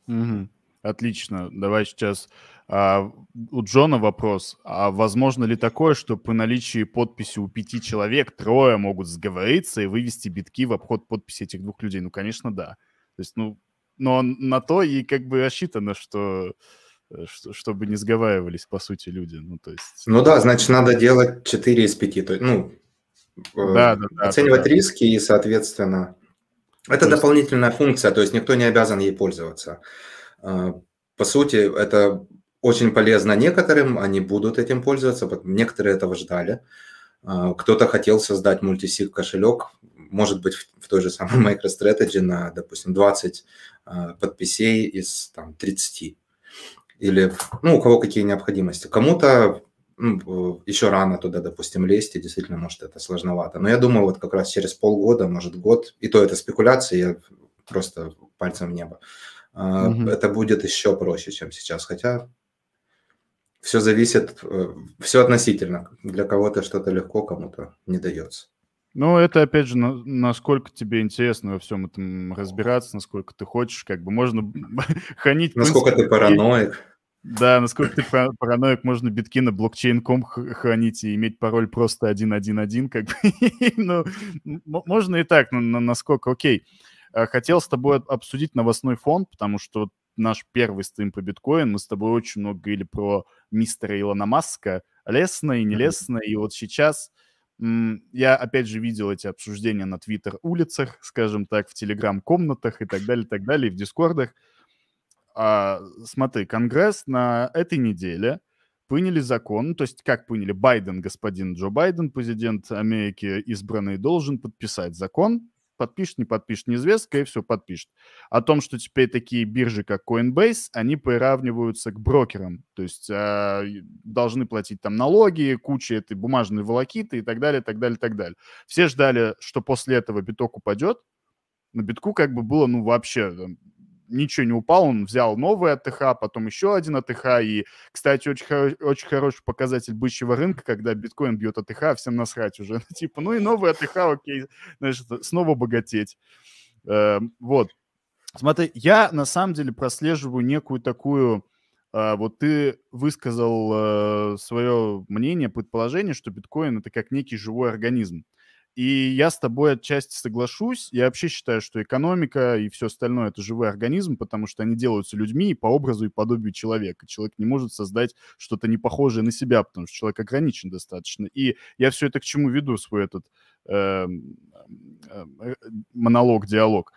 Mm-hmm. Отлично. Давай сейчас а, у Джона вопрос. А возможно ли такое, что при наличии подписи у пяти человек трое могут сговориться и вывести битки в обход подписи этих двух людей? Ну, конечно, да. То есть, ну, но на то и как бы рассчитано, что э, чтобы не сговаривались, по сути, люди. Ну, то есть... Ну да, значит, надо делать 4 из 5. То ну, э, да, да, да, оценивать да, риски и, соответственно... Это то дополнительная есть... функция, то есть никто не обязан ей пользоваться. А, по сути, это очень полезно некоторым, они будут этим пользоваться, некоторые этого ждали. А, кто-то хотел создать мультисиг кошелек, может быть, в той же самой MicroStrategy на, допустим, 20 а, подписей из там, 30. Или, ну, у кого какие необходимости. Кому-то ну, еще рано туда, допустим, лезть, и действительно, может, это сложновато. Но я думаю, вот как раз через полгода, может, год, и то это спекуляции, я просто пальцем в небо, угу. это будет еще проще, чем сейчас. Хотя все зависит, э, все относительно. Для кого-то что-то легко, кому-то не дается. Ну, это, опять же, на, насколько тебе интересно во всем этом разбираться, насколько ты хочешь, как бы можно хранить... Насколько ты параноик. Да, насколько ты параноик, можно битки на блокчейн.ком хранить и иметь пароль просто 1.1.1, как бы. ну, можно и так, но насколько, окей. А, хотел с тобой обсудить новостной фон, потому что наш первый стрим по биткоин, мы с тобой очень много говорили про мистера Илона Маска, лестно и нелестно, и вот сейчас Я, опять же, видел эти обсуждения на Твиттер-улицах, скажем так, в Телеграм-комнатах и так далее, и так далее, и в Дискордах. А, смотри, Конгресс на этой неделе приняли закон, ну, то есть как приняли, Байден, господин Джо Байден, президент Америки избранный, должен подписать закон, подпишет, не подпишет, неизвестно, скорее всего, подпишет. О том, что теперь такие биржи, как Coinbase, они приравниваются к брокерам, то есть э, должны платить там налоги, куча этой бумажной волокиты и так далее, так далее, так далее. Все ждали, что после этого биток упадет, на битку как бы было, ну, вообще ничего не упал, он взял новый АТХ, потом еще один АТХ, и, кстати, очень, очень хороший показатель бычьего рынка, когда биткоин бьет АТХ, а всем насрать уже, типа, ну и новый АТХ, окей, знаешь, снова богатеть. Э, вот. Смотри, я на самом деле прослеживаю некую такую, э, вот ты высказал э, свое мнение, предположение, что биткоин это как некий живой организм. И я с тобой отчасти соглашусь. Я вообще считаю, что экономика и все остальное — это живой организм, потому что они делаются людьми по образу и подобию человека. Человек не может создать что-то не похожее на себя, потому что человек ограничен достаточно. И я все это к чему веду, свой этот э, э, монолог, диалог.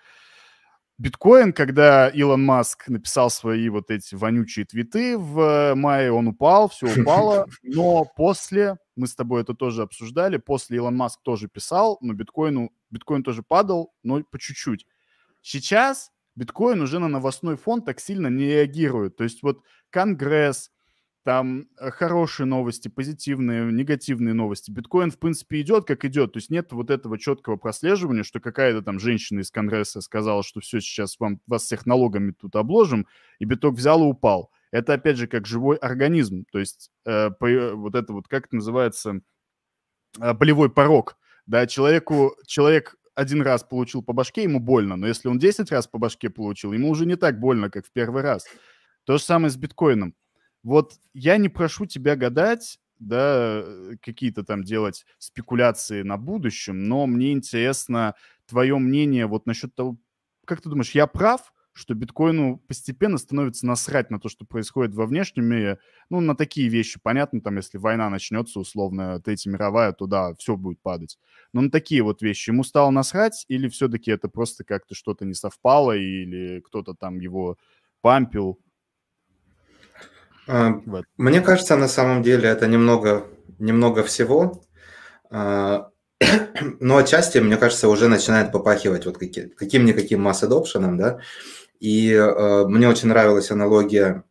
Биткоин, когда Илон Маск написал свои вот эти вонючие твиты в мае, он упал, все упало, но после мы с тобой это тоже обсуждали. После Илон Маск тоже писал, но биткоину, биткоин тоже падал, но по чуть-чуть. Сейчас биткоин уже на новостной фон так сильно не реагирует. То есть вот Конгресс, там э, хорошие новости, позитивные, негативные новости. Биткоин, в принципе, идет, как идет. То есть нет вот этого четкого прослеживания, что какая-то там женщина из Конгресса сказала, что все, сейчас вам, вас всех налогами тут обложим, и биток взял и упал это опять же как живой организм, то есть э, по, вот это вот, как это называется, э, болевой порог, да, человеку, человек один раз получил по башке, ему больно, но если он 10 раз по башке получил, ему уже не так больно, как в первый раз. То же самое с биткоином. Вот я не прошу тебя гадать, да, какие-то там делать спекуляции на будущем, но мне интересно твое мнение вот насчет того, как ты думаешь, я прав что биткоину постепенно становится насрать на то, что происходит во внешнем мире, ну, на такие вещи. Понятно, там, если война начнется, условно, Третья мировая, то да, все будет падать. Но на такие вот вещи ему стало насрать, или все-таки это просто как-то что-то не совпало, или кто-то там его пампил? А. Мне кажется, на самом деле это немного, немного всего. А, но отчасти, мне кажется, уже начинает попахивать вот каким-никаким масс-адопшеном, да, и э, мне очень нравилась аналогия,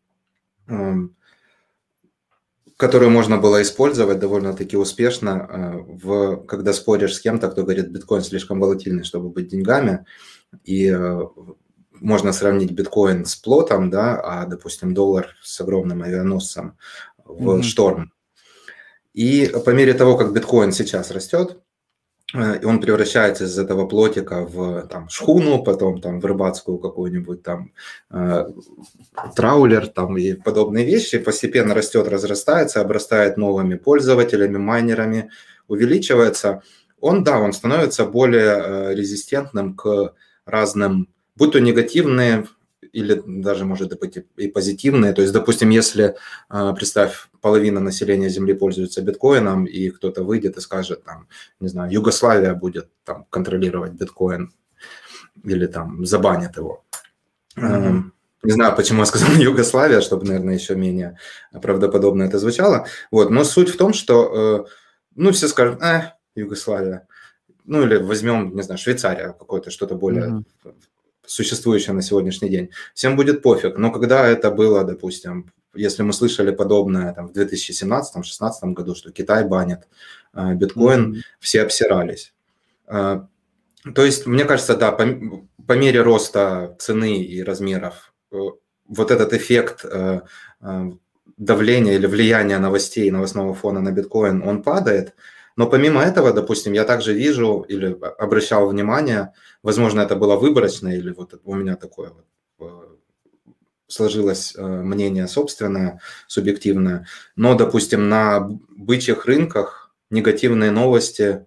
э, которую можно было использовать довольно-таки успешно, э, в, когда споришь с кем-то, кто говорит, биткоин слишком волатильный, чтобы быть деньгами, и э, можно сравнить биткоин с плотом, да, а, допустим, доллар с огромным авианосцем в mm-hmm. шторм. И по мере того, как биткоин сейчас растет, Э, и он превращается из этого плотика в там, шхуну, потом там, в рыбацкую какую-нибудь там э, траулер там, и подобные вещи, постепенно растет, разрастается, обрастает новыми пользователями, майнерами, увеличивается. Он, да, он становится более э, резистентным к разным, будь то негативные или даже, может быть, и позитивные. То есть, допустим, если, а, представь, половина населения Земли пользуется биткоином, и кто-то выйдет и скажет, там, не знаю, Югославия будет там контролировать биткоин или там забанит его. Mm-hmm. Не знаю, почему я сказал Югославия, чтобы, наверное, еще менее правдоподобно это звучало. Вот, но суть в том, что, э, ну, все скажут, э, Югославия. Ну, или возьмем, не знаю, Швейцария, какое-то что-то более mm-hmm существующее на сегодняшний день. Всем будет пофиг. Но когда это было, допустим, если мы слышали подобное там, в 2017-2016 году, что Китай банит э, биткоин, mm-hmm. все обсирались. Э, то есть, мне кажется, да, по, по мере роста цены и размеров э, вот этот эффект давления или влияния новостей, новостного фона на биткоин, он падает, но помимо этого, допустим, я также вижу или обращал внимание, возможно, это было выборочно, или вот у меня такое вот э, сложилось э, мнение собственное, субъективное. Но, допустим, на бычьих рынках негативные новости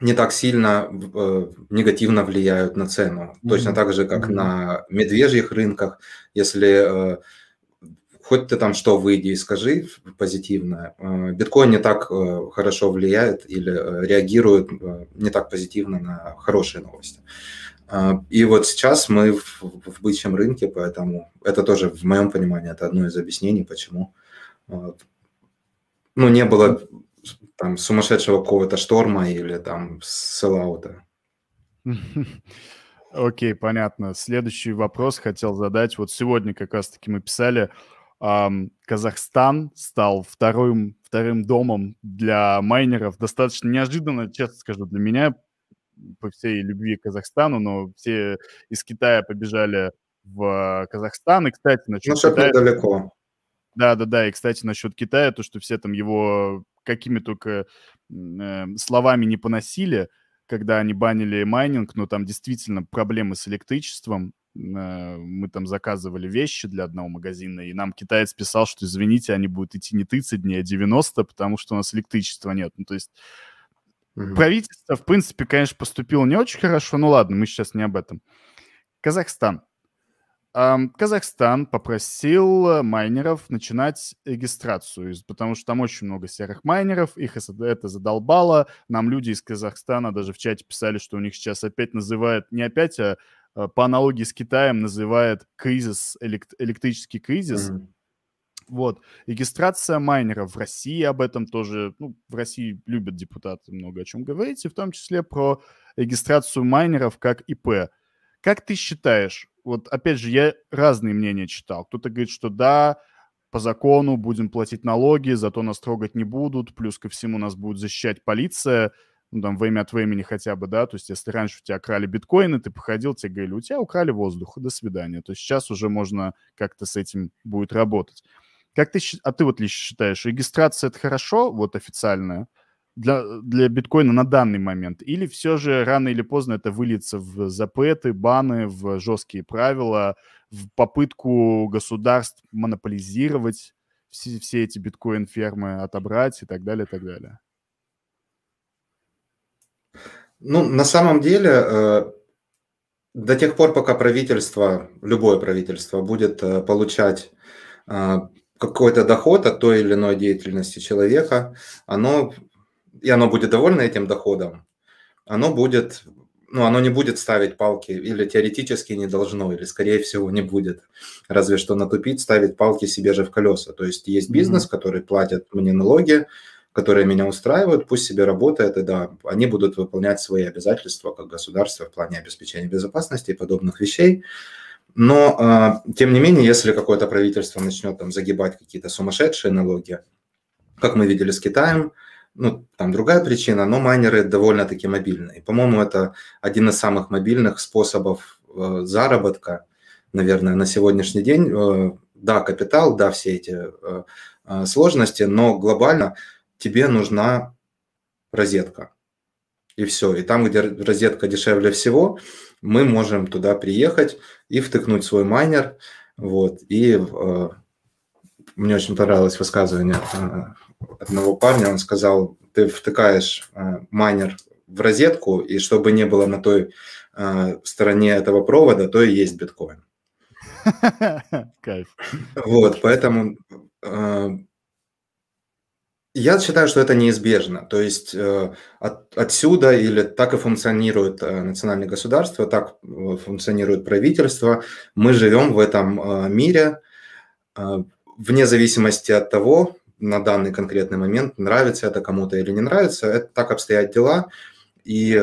не так сильно э, негативно влияют на цену. Mm-hmm. Точно так же, как mm-hmm. на медвежьих рынках. Если хоть ты там что выйди и скажи позитивно, э, биткоин не так э, хорошо влияет или э, реагирует не так позитивно на хорошие новости. И вот сейчас мы в, в бычьем рынке, поэтому это тоже, в моем понимании, это одно из объяснений, почему ну, не было там сумасшедшего какого-то шторма или там селлаута. Окей, понятно. Следующий вопрос хотел задать. Вот сегодня как раз-таки мы писали, Казахстан стал вторым, вторым домом для майнеров. Достаточно неожиданно, честно скажу, для меня, по всей любви к Казахстану, но все из Китая побежали в Казахстан. И, кстати, насчет ну, Китая... недалеко. Да, да, да. И, кстати, насчет Китая, то, что все там его какими только э, словами не поносили, когда они банили майнинг, но там действительно проблемы с электричеством. Э, мы там заказывали вещи для одного магазина, и нам китаец писал, что, извините, они будут идти не 30 дней, а 90, потому что у нас электричества нет. Ну, то есть mm-hmm. правительство, в принципе, конечно, поступило не очень хорошо. Ну ладно, мы сейчас не об этом. Казахстан. Казахстан попросил майнеров начинать регистрацию, потому что там очень много серых майнеров, их это задолбало. Нам люди из Казахстана даже в чате писали, что у них сейчас опять называют, не опять, а по аналогии с Китаем называют кризис, электрический кризис. Mm-hmm. Вот. Регистрация майнеров в России об этом тоже, ну, в России любят депутаты много о чем говорить, и в том числе про регистрацию майнеров как ИП. Как ты считаешь, вот опять же, я разные мнения читал. Кто-то говорит, что да, по закону будем платить налоги, зато нас трогать не будут, плюс ко всему нас будет защищать полиция, ну, там, время от времени хотя бы, да, то есть если раньше у тебя крали биткоины, ты походил, тебе говорили, у тебя украли воздух, до свидания. То есть сейчас уже можно как-то с этим будет работать. Как ты, а ты вот лично считаешь, регистрация это хорошо, вот официальная, для, для биткоина на данный момент? Или все же рано или поздно это выльется в запреты, баны, в жесткие правила, в попытку государств монополизировать все, все эти биткоин-фермы, отобрать и так далее, и так далее? Ну, на самом деле, э, до тех пор, пока правительство, любое правительство будет э, получать э, какой-то доход от той или иной деятельности человека, оно и оно будет довольно этим доходом, оно будет, ну, оно не будет ставить палки, или теоретически не должно, или, скорее всего, не будет. Разве что натупить, ставить палки себе же в колеса. То есть есть бизнес, mm-hmm. который платит мне налоги, которые меня устраивают, пусть себе работает, и да, они будут выполнять свои обязательства как государство в плане обеспечения безопасности и подобных вещей. Но, э, тем не менее, если какое-то правительство начнет там загибать какие-то сумасшедшие налоги, как мы видели с Китаем, ну, там другая причина, но майнеры довольно-таки мобильные. По-моему, это один из самых мобильных способов э, заработка, наверное, на сегодняшний день. Э, да, капитал, да, все эти э, сложности, но глобально тебе нужна розетка. И все. И там, где розетка дешевле всего, мы можем туда приехать и втыкнуть свой майнер. Вот. И э, мне очень понравилось высказывание э, одного парня, он сказал, ты втыкаешь э, майнер в розетку, и чтобы не было на той э, стороне этого провода, то и есть биткоин. Кайф. Вот, поэтому э, я считаю, что это неизбежно. То есть э, от, отсюда или так и функционирует э, национальное государство, так э, функционирует правительство. Мы живем в этом мире вне зависимости от того, на данный конкретный момент, нравится это кому-то или не нравится, это так обстоят дела, и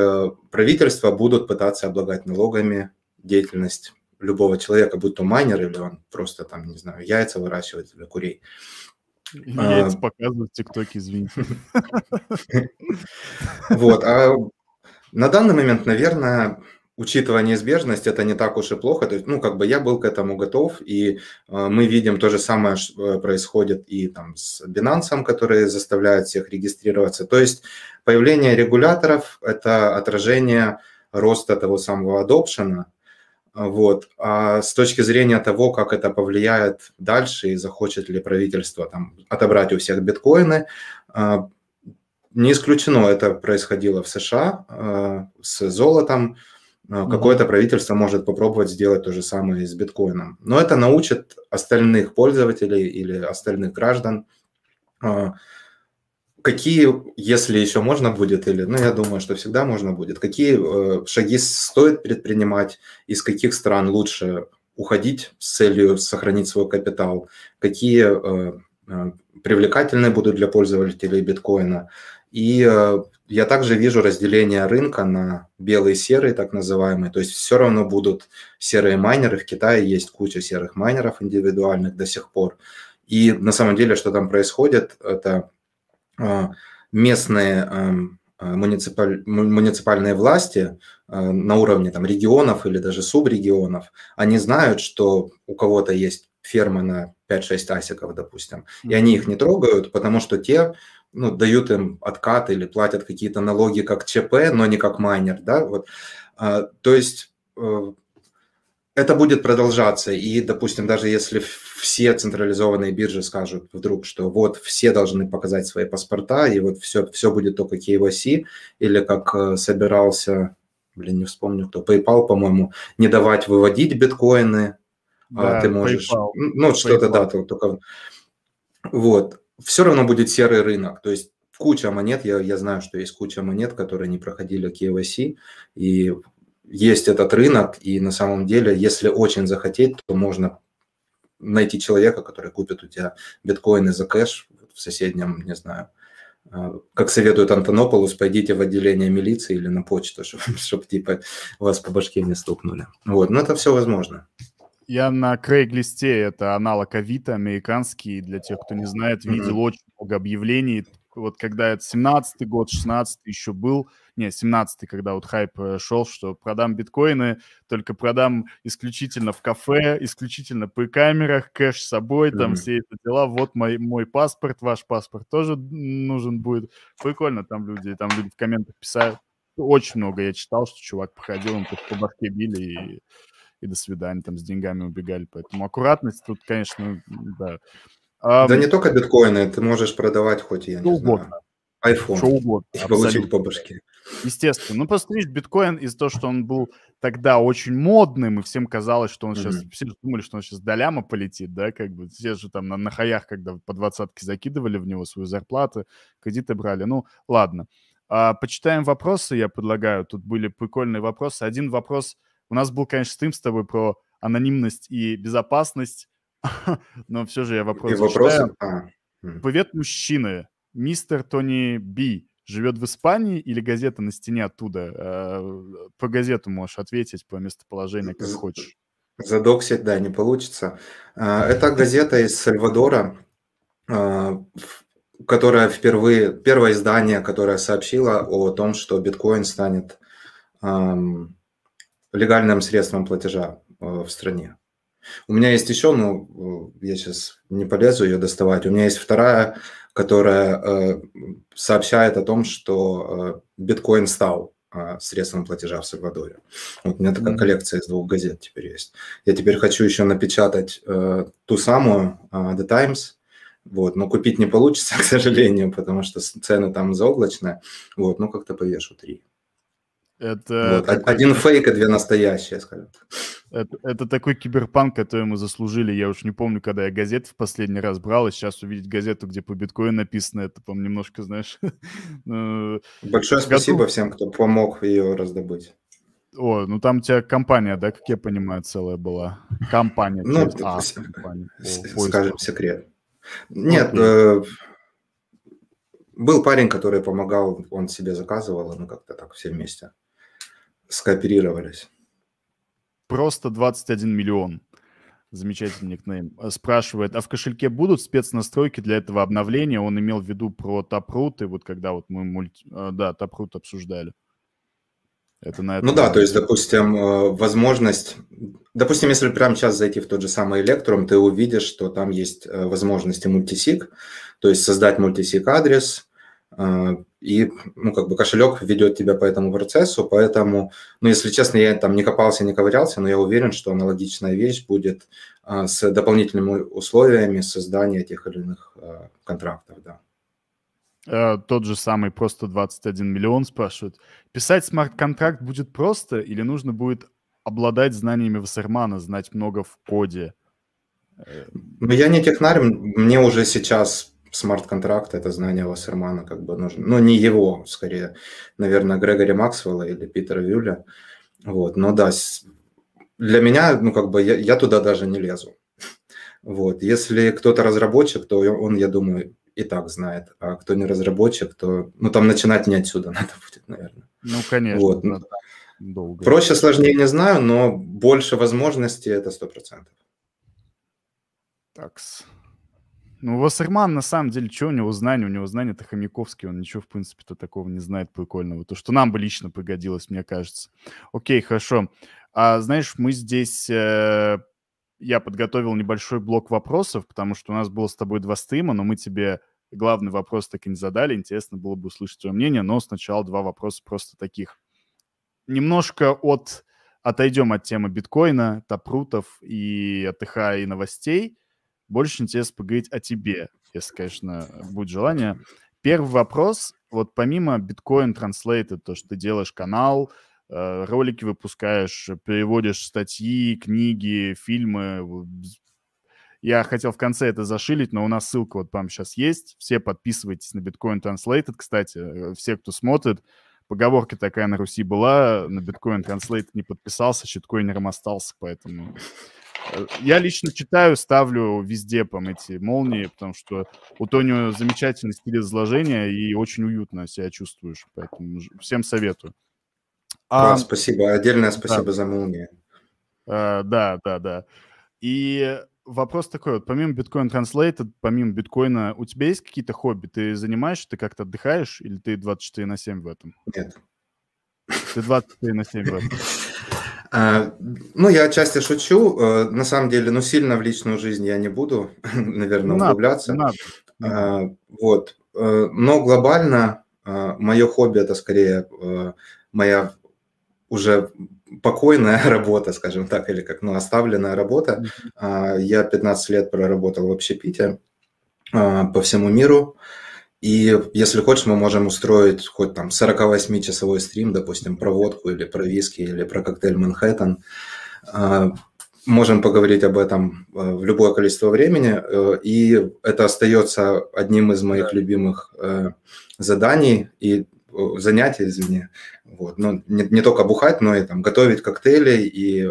правительства будут пытаться облагать налогами деятельность любого человека, будь то майнер или он просто там, не знаю, яйца выращивает для курей. Яйца а, показывают в ТикТоке, извините. Вот, а на данный момент, наверное, учитывая неизбежность, это не так уж и плохо. То есть, ну, как бы я был к этому готов, и э, мы видим то же самое что э, происходит и там с Binance, которые заставляют всех регистрироваться. То есть появление регуляторов – это отражение роста того самого адопшена. Вот. А с точки зрения того, как это повлияет дальше и захочет ли правительство там, отобрать у всех биткоины, э, не исключено, это происходило в США э, с золотом, Mm-hmm. Какое-то правительство может попробовать сделать то же самое и с биткоином. Но это научит остальных пользователей или остальных граждан, а, какие, если еще можно будет, или, ну, я думаю, что всегда можно будет, какие э, шаги стоит предпринимать, из каких стран лучше уходить с целью сохранить свой капитал, какие э, э, привлекательные будут для пользователей биткоина. И я также вижу разделение рынка на белый и серый, так называемый. То есть все равно будут серые майнеры. В Китае есть куча серых майнеров индивидуальных до сих пор. И на самом деле, что там происходит, это местные эм, а, муниципаль, муниципальные власти а, на уровне там, регионов или даже субрегионов, они знают, что у кого-то есть ферма на 5-6 асиков, допустим, и они их не трогают, потому что те ну, дают им откат или платят какие-то налоги как ЧП, но не как майнер, да, вот. То есть э, это будет продолжаться. И, допустим, даже если все централизованные биржи скажут вдруг, что вот все должны показать свои паспорта, и вот все, все будет только KYC, или как э, собирался, блин, не вспомню кто, PayPal, по-моему, не давать выводить биткоины, а да, а ты можешь, PayPal. ну, что-то, да, только, вот, все равно будет серый рынок, то есть куча монет, я, я знаю, что есть куча монет, которые не проходили KYC, и есть этот рынок, и на самом деле, если очень захотеть, то можно найти человека, который купит у тебя биткоины за кэш в соседнем, не знаю, а, как советует Антонополус, пойдите в отделение милиции или на почту, чтобы, чтобы типа вас по башке не стукнули. Вот, но это все возможно. Я на Крейглисте, это аналог Авито, американский, для тех, кто не знает, видел mm-hmm. очень много объявлений вот когда это 17-й год, 16-й еще был, не, 17-й, когда вот хайп э, шел, что продам биткоины, только продам исключительно в кафе, исключительно по камерах, кэш с собой, там mm-hmm. все эти дела, вот мой, мой паспорт, ваш паспорт тоже нужен будет. Прикольно там люди, там люди в комментах писают. Очень много я читал, что чувак походил, он по башке били и и до свидания, там с деньгами убегали. Поэтому аккуратность тут, конечно, да. А, да не только биткоины, ты можешь продавать хоть, я не угодно. знаю, iPhone. Что угодно. И получить по башке. Естественно. Ну, просто видишь, биткоин из-за того, что он был тогда очень модным, и всем казалось, что он mm-hmm. сейчас... Все думали, что он сейчас до ляма полетит, да, как бы. Все же там на, на хаях, когда по двадцатке закидывали в него свою зарплату, кредиты брали. Ну, ладно. А, почитаем вопросы, я предлагаю. Тут были прикольные вопросы. Один вопрос... У нас был, конечно, стрим с тобой про анонимность и безопасность. Но все же я вопрос И вопросы? А. Привет, мужчины. Мистер Тони Би живет в Испании или газета на стене оттуда? Э, по газету можешь ответить, по местоположению, как хочешь. Задоксить, да, не получится. А, это газета из Сальвадора, а, которая впервые, первое издание, которое сообщило о том, что биткоин станет легальным средством платежа э, в стране. У меня есть еще, ну, я сейчас не полезу ее доставать. У меня есть вторая, которая э, сообщает о том, что э, биткоин стал э, средством платежа в Сальвадоре. Вот у меня такая mm-hmm. коллекция из двух газет теперь есть. Я теперь хочу еще напечатать э, ту самую э, The Times, вот, но купить не получится, к сожалению, потому что цены там заоблачные. Вот, ну как-то повешу три. Это вот, такой... Один фейк и две настоящие, скажем. Это, это такой киберпанк, который мы заслужили. Я уж не помню, когда я газету в последний раз брал, и сейчас увидеть газету, где по биткоину написано, это, по немножко, знаешь... Ну, Большое спасибо всем, кто помог ее раздобыть. О, ну там у тебя компания, да, как я понимаю, целая была? Компания. Ну, а, компания. скажем, секрет. Нет, э, был парень, который помогал, он себе заказывал, ну как-то так все вместе скооперировались. Просто 21 миллион. Замечательный никнейм. Э, спрашивает, а в кошельке будут спецнастройки для этого обновления? Он имел в виду про Taproot, и вот когда вот мы мульти... Э, да, Taproot обсуждали. Это на это ну да, то есть, допустим, э, возможность... Допустим, если прямо сейчас зайти в тот же самый Electrum, ты увидишь, что там есть возможности мультисик, то есть создать мультисик адрес, и, ну, как бы кошелек ведет тебя по этому процессу, поэтому, ну, если честно, я там не копался, не ковырялся, но я уверен, что аналогичная вещь будет а, с дополнительными условиями создания тех или иных а, контрактов, да. Э, тот же самый просто 21 миллион спрашивают. Писать смарт-контракт будет просто или нужно будет обладать знаниями Вассермана, знать много в коде? Э, ну, я не технарь, мне уже сейчас смарт-контракт, это знание Вассермана как бы нужно. Ну, не его, скорее, наверное, Грегори Максвелла или Питера Вюля. Вот, но да, для меня, ну, как бы я, я туда даже не лезу. Вот, если кто-то разработчик, то он, я думаю, и так знает, а кто не разработчик, то, ну, там начинать не отсюда надо будет, наверное. Ну, конечно. Вот. Да, долго. Проще, сложнее не знаю, но больше возможностей это сто процентов. Такс. Ну, Вассерман, на самом деле, что у него знания? У него знания-то хомяковские, он ничего, в принципе-то, такого не знает прикольного. То, что нам бы лично пригодилось, мне кажется. Окей, хорошо. А знаешь, мы здесь... Э, я подготовил небольшой блок вопросов, потому что у нас было с тобой два стрима, но мы тебе главный вопрос так и не задали. Интересно было бы услышать твое мнение, но сначала два вопроса просто таких. Немножко от... Отойдем от темы биткоина, тапрутов и АТХ и новостей – больше интересно поговорить о тебе, если, конечно, будет желание. Первый вопрос. Вот помимо Bitcoin Translated, то, что ты делаешь канал, э, ролики выпускаешь, переводишь статьи, книги, фильмы. Я хотел в конце это зашилить, но у нас ссылка вот там сейчас есть. Все подписывайтесь на Bitcoin Translated, кстати. Э, все, кто смотрит, поговорка такая на Руси была, на Bitcoin Translated не подписался, щиткоинером остался, поэтому я лично читаю, ставлю везде по эти молнии, потому что у Тонио замечательный стиль изложения и очень уютно себя чувствуешь, поэтому всем советую. А, да, спасибо, отдельное спасибо да. за молнии. А, да, да, да. И вопрос такой, вот помимо Bitcoin Translated, помимо биткоина, у тебя есть какие-то хобби? Ты занимаешься, ты как-то отдыхаешь или ты 24 на 7 в этом? Нет. Ты 24 на 7 в этом? А, ну, я отчасти шучу. Э, на самом деле, ну, сильно в личную жизнь я не буду, наверное, надо, углубляться. Надо. А, вот. Э, но глобально э, мое хобби – это скорее моя уже покойная работа, скажем так, или как, ну, оставленная работа. Mm-hmm. Я 15 лет проработал в общепите по всему миру. И если хочешь, мы можем устроить хоть там 48-часовой стрим, допустим, про водку или про виски или про коктейль Манхэттен. А, можем поговорить об этом э, в любое количество времени. Э, и это остается одним из моих любимых э, заданий и занятий, извини. Вот. Но не, не только бухать, но и там готовить коктейли. И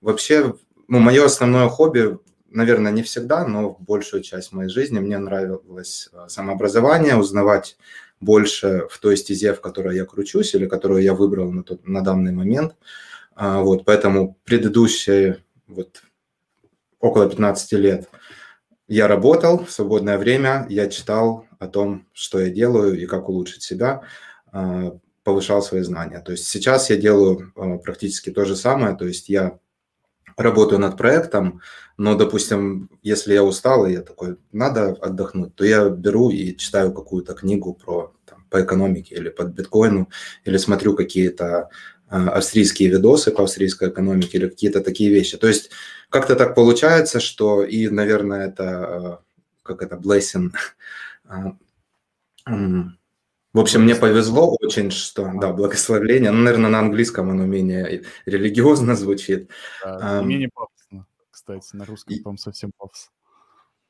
вообще, ну, мое основное хобби наверное, не всегда, но в большую часть моей жизни мне нравилось э, самообразование, узнавать больше в той стезе, в которой я кручусь или которую я выбрал на, тот, на данный момент. А, вот, поэтому предыдущие вот, около 15 лет я работал в свободное время, я читал о том, что я делаю и как улучшить себя, а, повышал свои знания. То есть сейчас я делаю э, практически то же самое, то есть я работаю над проектом, но, допустим, если я устал, и я такой, надо отдохнуть, то я беру и читаю какую-то книгу про, там, по экономике или под биткоину, или смотрю какие-то э, австрийские видосы по австрийской экономике или какие-то такие вещи. То есть как-то так получается, что и, наверное, это, э, как это, blessing, в общем, мне повезло очень, что, да, благословление, ну, наверное, на английском оно менее религиозно звучит. Да, менее пафосно, кстати, на русском там совсем пафос.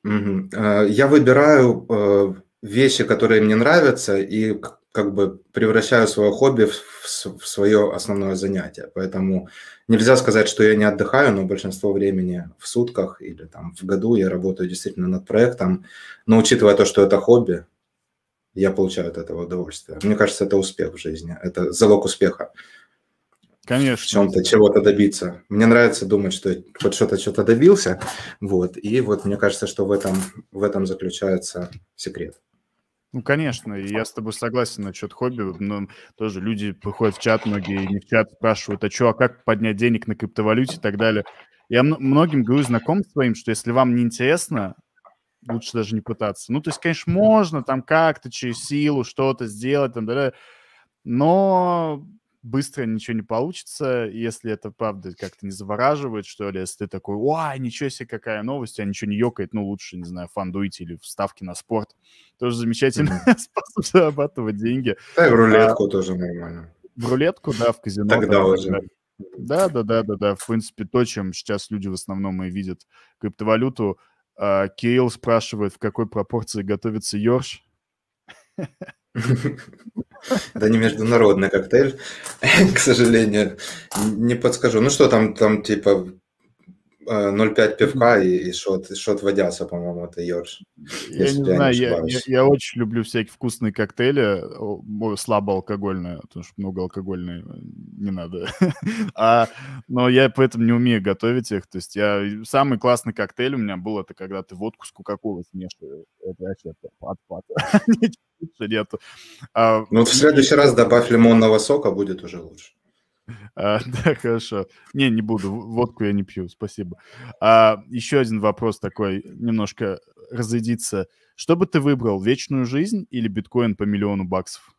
Я выбираю э, вещи, которые мне нравятся, и как бы превращаю свое хобби в свое основное занятие. Поэтому нельзя сказать, что я не отдыхаю, но большинство времени в сутках или там в году я работаю действительно над проектом. Но учитывая то, что это хобби, я получаю от этого удовольствие. Мне кажется, это успех в жизни, это залог успеха. Конечно. В чем-то чего-то добиться. Мне нравится думать, что вот что-то что-то добился, вот, и вот мне кажется, что в этом, в этом заключается секрет. Ну, конечно, я с тобой согласен насчет хобби, но тоже люди приходят в чат, многие не в чат спрашивают, а что, а как поднять денег на криптовалюте и так далее. Я многим говорю знакомым своим, что если вам не интересно, лучше даже не пытаться. Ну, то есть, конечно, можно там как-то через силу что-то сделать, там, да, но быстро ничего не получится, если это, правда, как-то не завораживает, что ли, если ты такой, ой, ничего себе, какая новость, а ничего не ёкает, ну, лучше, не знаю, фандуйте или вставки на спорт. Тоже замечательный mm-hmm. способ зарабатывать деньги. Да, и в рулетку а, тоже нормально. В рулетку, да, в казино. Тогда уже. Да, да, да, да, да. В принципе, то, чем сейчас люди в основном и видят криптовалюту. А, Кирилл спрашивает, в какой пропорции готовится Йорш. Да не международный коктейль, к сожалению, не подскажу. Ну что там, там типа 0,5 пивка и, и шот, шот водяса, по-моему, это Йорш. Я не знаю, я, я, я очень люблю всякие вкусные коктейли, слабоалкогольные, потому что много алкогольные не надо. а, но я поэтому не умею готовить их. То есть я самый классный коктейль у меня был, это когда ты водку с кока-колой смешиваешь. Это вообще отпад. Ничего нету. А, ну, в следующий раз добавь лимонного сока, будет уже лучше. А, да, хорошо. Не, не буду. Водку я не пью, спасибо. А, еще один вопрос такой, немножко разойдиться. Что бы ты выбрал, вечную жизнь или биткоин по миллиону баксов?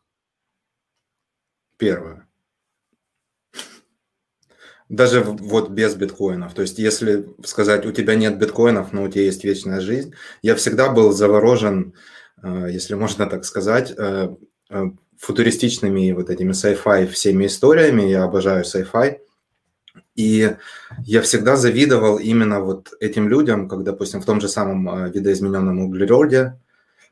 Первое. Даже вот без биткоинов. То есть, если сказать, у тебя нет биткоинов, но у тебя есть вечная жизнь, я всегда был заворожен, э, если можно так сказать, э, э, футуристичными вот этими sci-fi всеми историями, я обожаю sci-fi, и я всегда завидовал именно вот этим людям, как, допустим, в том же самом а, видоизмененном углероде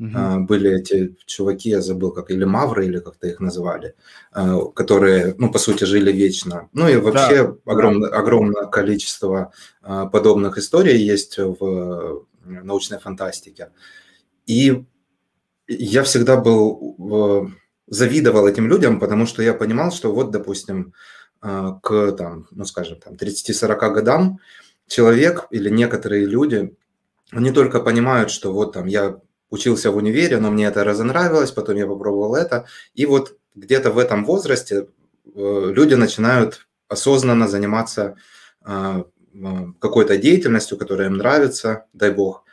mm-hmm. были эти чуваки, я забыл, как или мавры, или как-то их называли, а, которые, ну, по сути, жили вечно. Ну и вообще да, огромное, огромное количество подобных историй есть в научной фантастике. И я всегда был завидовал этим людям, потому что я понимал, что вот, допустим, а, к, там, ну, скажем, там, 30-40 годам человек или некоторые люди, они только понимают, что вот там я учился в универе, но мне это разонравилось, потом я попробовал это, и вот где-то в этом возрасте э, люди начинают осознанно заниматься а, какой-то деятельностью, которая им нравится, дай бог,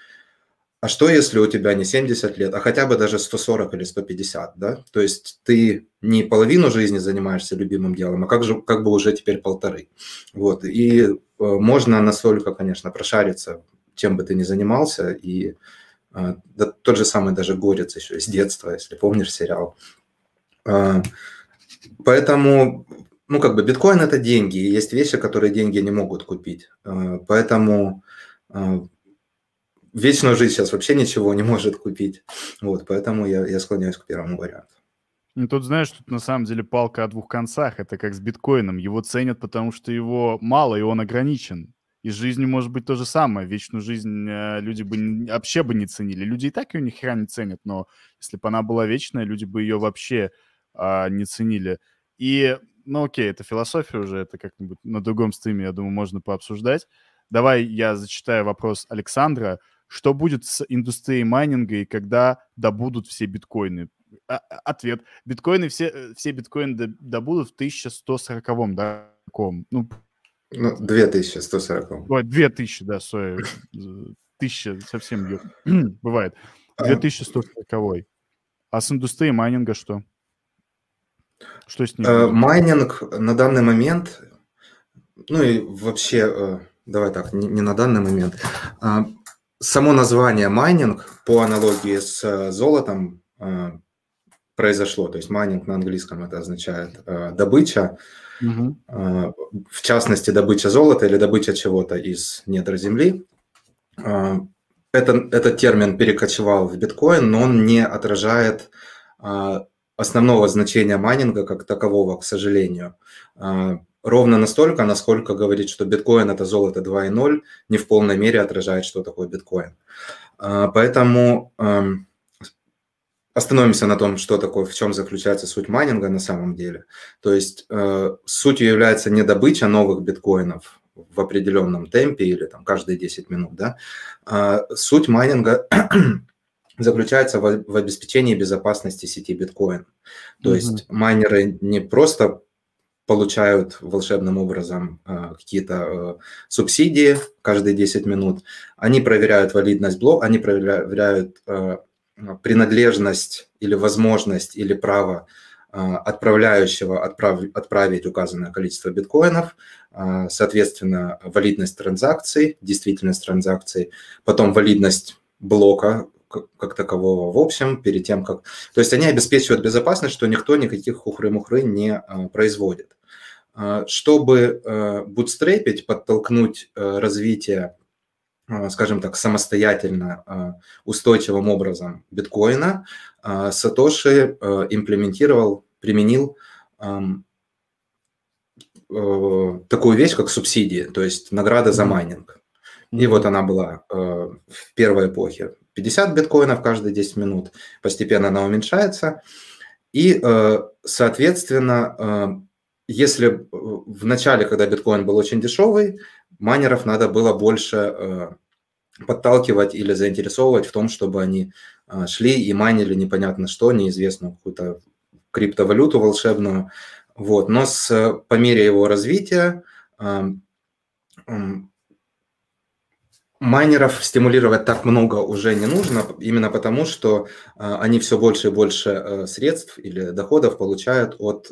а что, если у тебя не 70 лет, а хотя бы даже 140 или 150, да? То есть ты не половину жизни занимаешься любимым делом, а как, же, как бы уже теперь полторы. Вот. И э, можно настолько, конечно, прошариться, чем бы ты ни занимался, и э, да, тот же самый даже Горец еще из детства, если помнишь сериал. Э, поэтому, ну, как бы биткоин – это деньги, и есть вещи, которые деньги не могут купить. Поэтому вечную жизнь сейчас вообще ничего не может купить. Вот, поэтому я, я склоняюсь к первому варианту. Ну, тут, знаешь, тут на самом деле палка о двух концах. Это как с биткоином. Его ценят, потому что его мало, и он ограничен. И с жизнью может быть то же самое. Вечную жизнь э, люди бы вообще бы не ценили. Люди и так ее ни хера не ценят, но если бы она была вечная, люди бы ее вообще а, не ценили. И, ну окей, это философия уже, это как-нибудь на другом стриме, я думаю, можно пообсуждать. Давай я зачитаю вопрос Александра. Что будет с индустрией майнинга и когда добудут все биткоины? А, а ответ. Биткоины все, э, все биткоины добудут в 1140 да? Ну, ну, 2140. Ой, 2000, да, сори. 1000 совсем бывает. 2140. А с индустрией майнинга что? Что с ним? Э, майнинг на данный момент, ну и вообще, э, давай так, не, не на данный момент, а само название майнинг по аналогии с э, золотом э, произошло. То есть майнинг на английском это означает э, добыча, угу. в частности добыча золота или добыча чего-то из недр земли. Это, этот термин перекочевал в биткоин, но он не отражает основного значения майнинга как такового, к сожалению ровно настолько, насколько говорит, что биткоин – это золото 2.0, не в полной мере отражает, что такое биткоин. А, поэтому эм, остановимся на том, что такое, в чем заключается суть майнинга на самом деле. То есть э, сутью является не добыча новых биткоинов в определенном темпе или там каждые 10 минут, да. А суть майнинга заключается в, в обеспечении безопасности сети биткоин. То mm-hmm. есть майнеры не просто получают волшебным образом э, какие-то э, субсидии каждые 10 минут. Они проверяют валидность блока, они проверяют э, принадлежность или возможность или право отправляющего отправ, отправить указанное количество биткоинов, соответственно, валидность транзакций, действительность транзакций, потом валидность блока как такового в общем, перед тем, как... То есть они обеспечивают безопасность, что никто никаких хухры-мухры не производит. Чтобы бутстрепить, подтолкнуть развитие а, скажем так, самостоятельно а, устойчивым образом биткоина, а, Сатоши имплементировал, применил такую вещь, как субсидии, то есть награда за майнинг. И вот она была в первой эпохе. 50 биткоинов каждые 10 минут. Постепенно она уменьшается. И, соответственно, если в начале, когда биткоин был очень дешевый, майнеров надо было больше э, подталкивать или заинтересовывать в том, чтобы они э, шли и майнили непонятно что, неизвестную какую-то криптовалюту волшебную. Вот. Но с, по мере его развития э, майнеров стимулировать так много уже не нужно, именно потому, что они все больше и больше средств или доходов получают от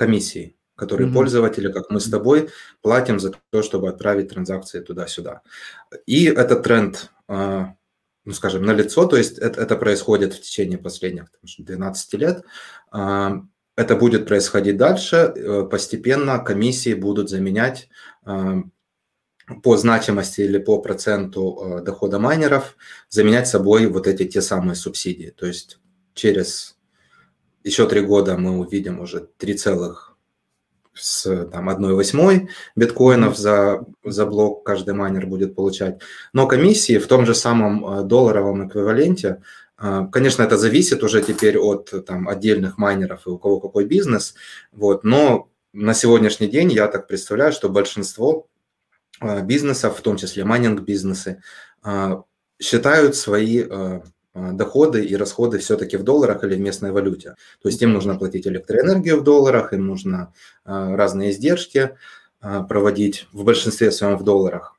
комиссии которые mm-hmm. пользователи, как мы с тобой, платим за то, чтобы отправить транзакции туда-сюда. И этот тренд, а, ну, скажем, на лицо, то есть это, это происходит в течение последних 12 лет. А, это будет происходить дальше. Э, постепенно комиссии будут заменять а, по значимости или по проценту дохода майнеров, заменять собой вот эти те самые субсидии. То есть через еще три года мы увидим уже 3, с там, 1 восьмой биткоинов за, за блок каждый майнер будет получать. Но комиссии в том же самом э, долларовом эквиваленте, э, конечно, это зависит уже теперь от там, отдельных майнеров и у кого какой бизнес, вот, но на сегодняшний день я так представляю, что большинство э, бизнесов, в том числе майнинг-бизнесы, считают свои доходы и расходы все-таки в долларах или в местной валюте. То есть им нужно платить электроэнергию в долларах, им нужно а, разные издержки а, проводить в большинстве своем в долларах.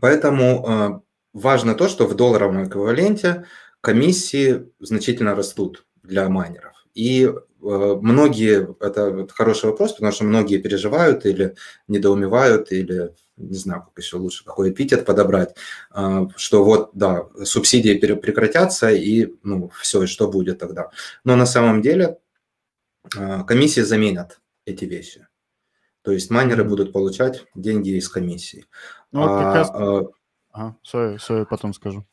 Поэтому важно то, что в долларовом эквиваленте комиссии значительно растут для майнеров. И многие, это хороший вопрос, потому что многие переживают или недоумевают, или не знаю, как еще лучше, какой эпитет подобрать, а, что вот, да, субсидии прекратятся, и, ну, все, и что будет тогда. Но на самом деле а, комиссии заменят эти вещи. То есть майнеры будут получать деньги из комиссии. Ну, вот как а, раз... а, ага, sorry, sorry, потом скажу.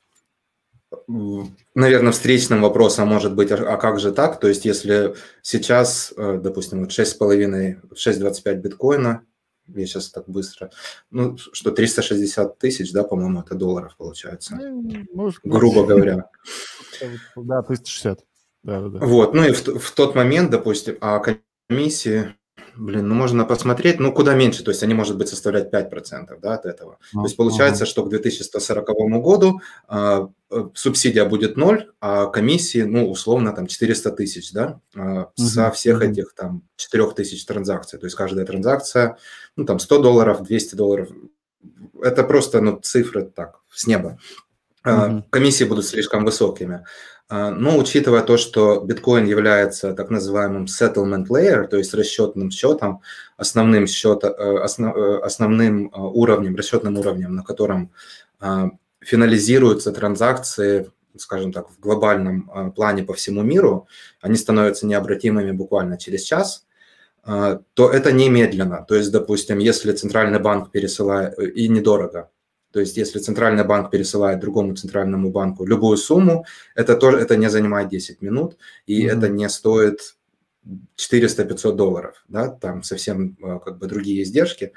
Наверное, встречным вопросом может быть, а как же так? То есть если сейчас, э, допустим, вот 6,5, 6,25 биткоина, я сейчас так быстро, ну, что 360 тысяч, да, по-моему, это долларов получается, ну, грубо говоря. Да, 360. Да, да, да. Вот, ну и в, в тот момент, допустим, а комиссии Блин, ну можно посмотреть, ну куда меньше, то есть они, может быть, составлять 5% да, от этого. Uh-huh. То есть получается, что к 2140 году э, субсидия будет 0, а комиссии, ну, условно, там 400 тысяч, да, э, uh-huh. со всех этих там 4 тысяч транзакций. То есть каждая транзакция, ну, там 100 долларов, 200 долларов. Это просто, ну, цифры так, с неба. Uh-huh. Комиссии будут слишком высокими. А, но учитывая то, что биткоин является так называемым settlement layer, то есть расчетным счетом, основным, счет, э, э, основным э, уровнем, расчетным уровнем, на котором а, финализируются транзакции, скажем так, в глобальном плане по всему миру, они становятся необратимыми буквально через час, а, то это немедленно. То есть, допустим, если центральный банк пересылает, и недорого, то есть, если центральный банк пересылает другому центральному банку любую сумму, это тоже это не занимает 10 минут, и mm-hmm. это не стоит 400-500 долларов, да, там совсем э, как бы другие издержки.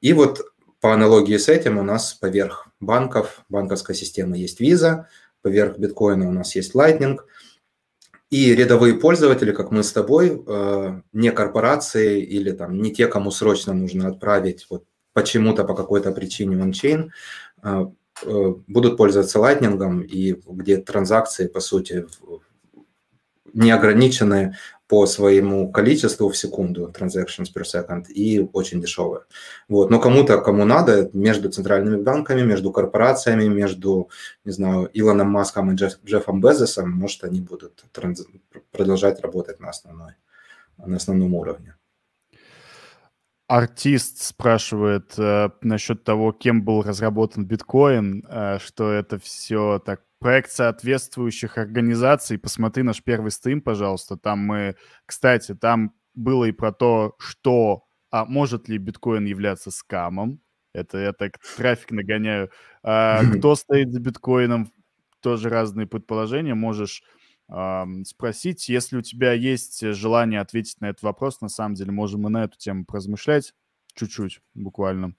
И вот по аналогии с этим у нас поверх банков, банковской системы есть Visa, поверх биткоина у нас есть Lightning, и рядовые пользователи, как мы с тобой, э, не корпорации или там не те, кому срочно нужно отправить вот почему-то по какой-то причине ончейн а, э, будут пользоваться Lightning, и где транзакции, по сути, неограниченные по своему количеству в секунду, transactions per second, и очень дешевые. Вот. Но кому-то, кому надо, между центральными банками, между корпорациями, между, не знаю, Илоном Маском и Джефф, Джеффом Безосом, может, они будут транз... продолжать работать на, основной, на основном уровне. Артист спрашивает э, насчет того, кем был разработан биткоин, э, что это все так проект соответствующих организаций. Посмотри наш первый стрим, пожалуйста. Там мы, кстати, там было и про то, что, а может ли биткоин являться скамом. Это я так трафик нагоняю. А, кто стоит за биткоином, тоже разные предположения. Можешь спросить. Если у тебя есть желание ответить на этот вопрос, на самом деле можем и на эту тему поразмышлять чуть-чуть, буквально. Ну,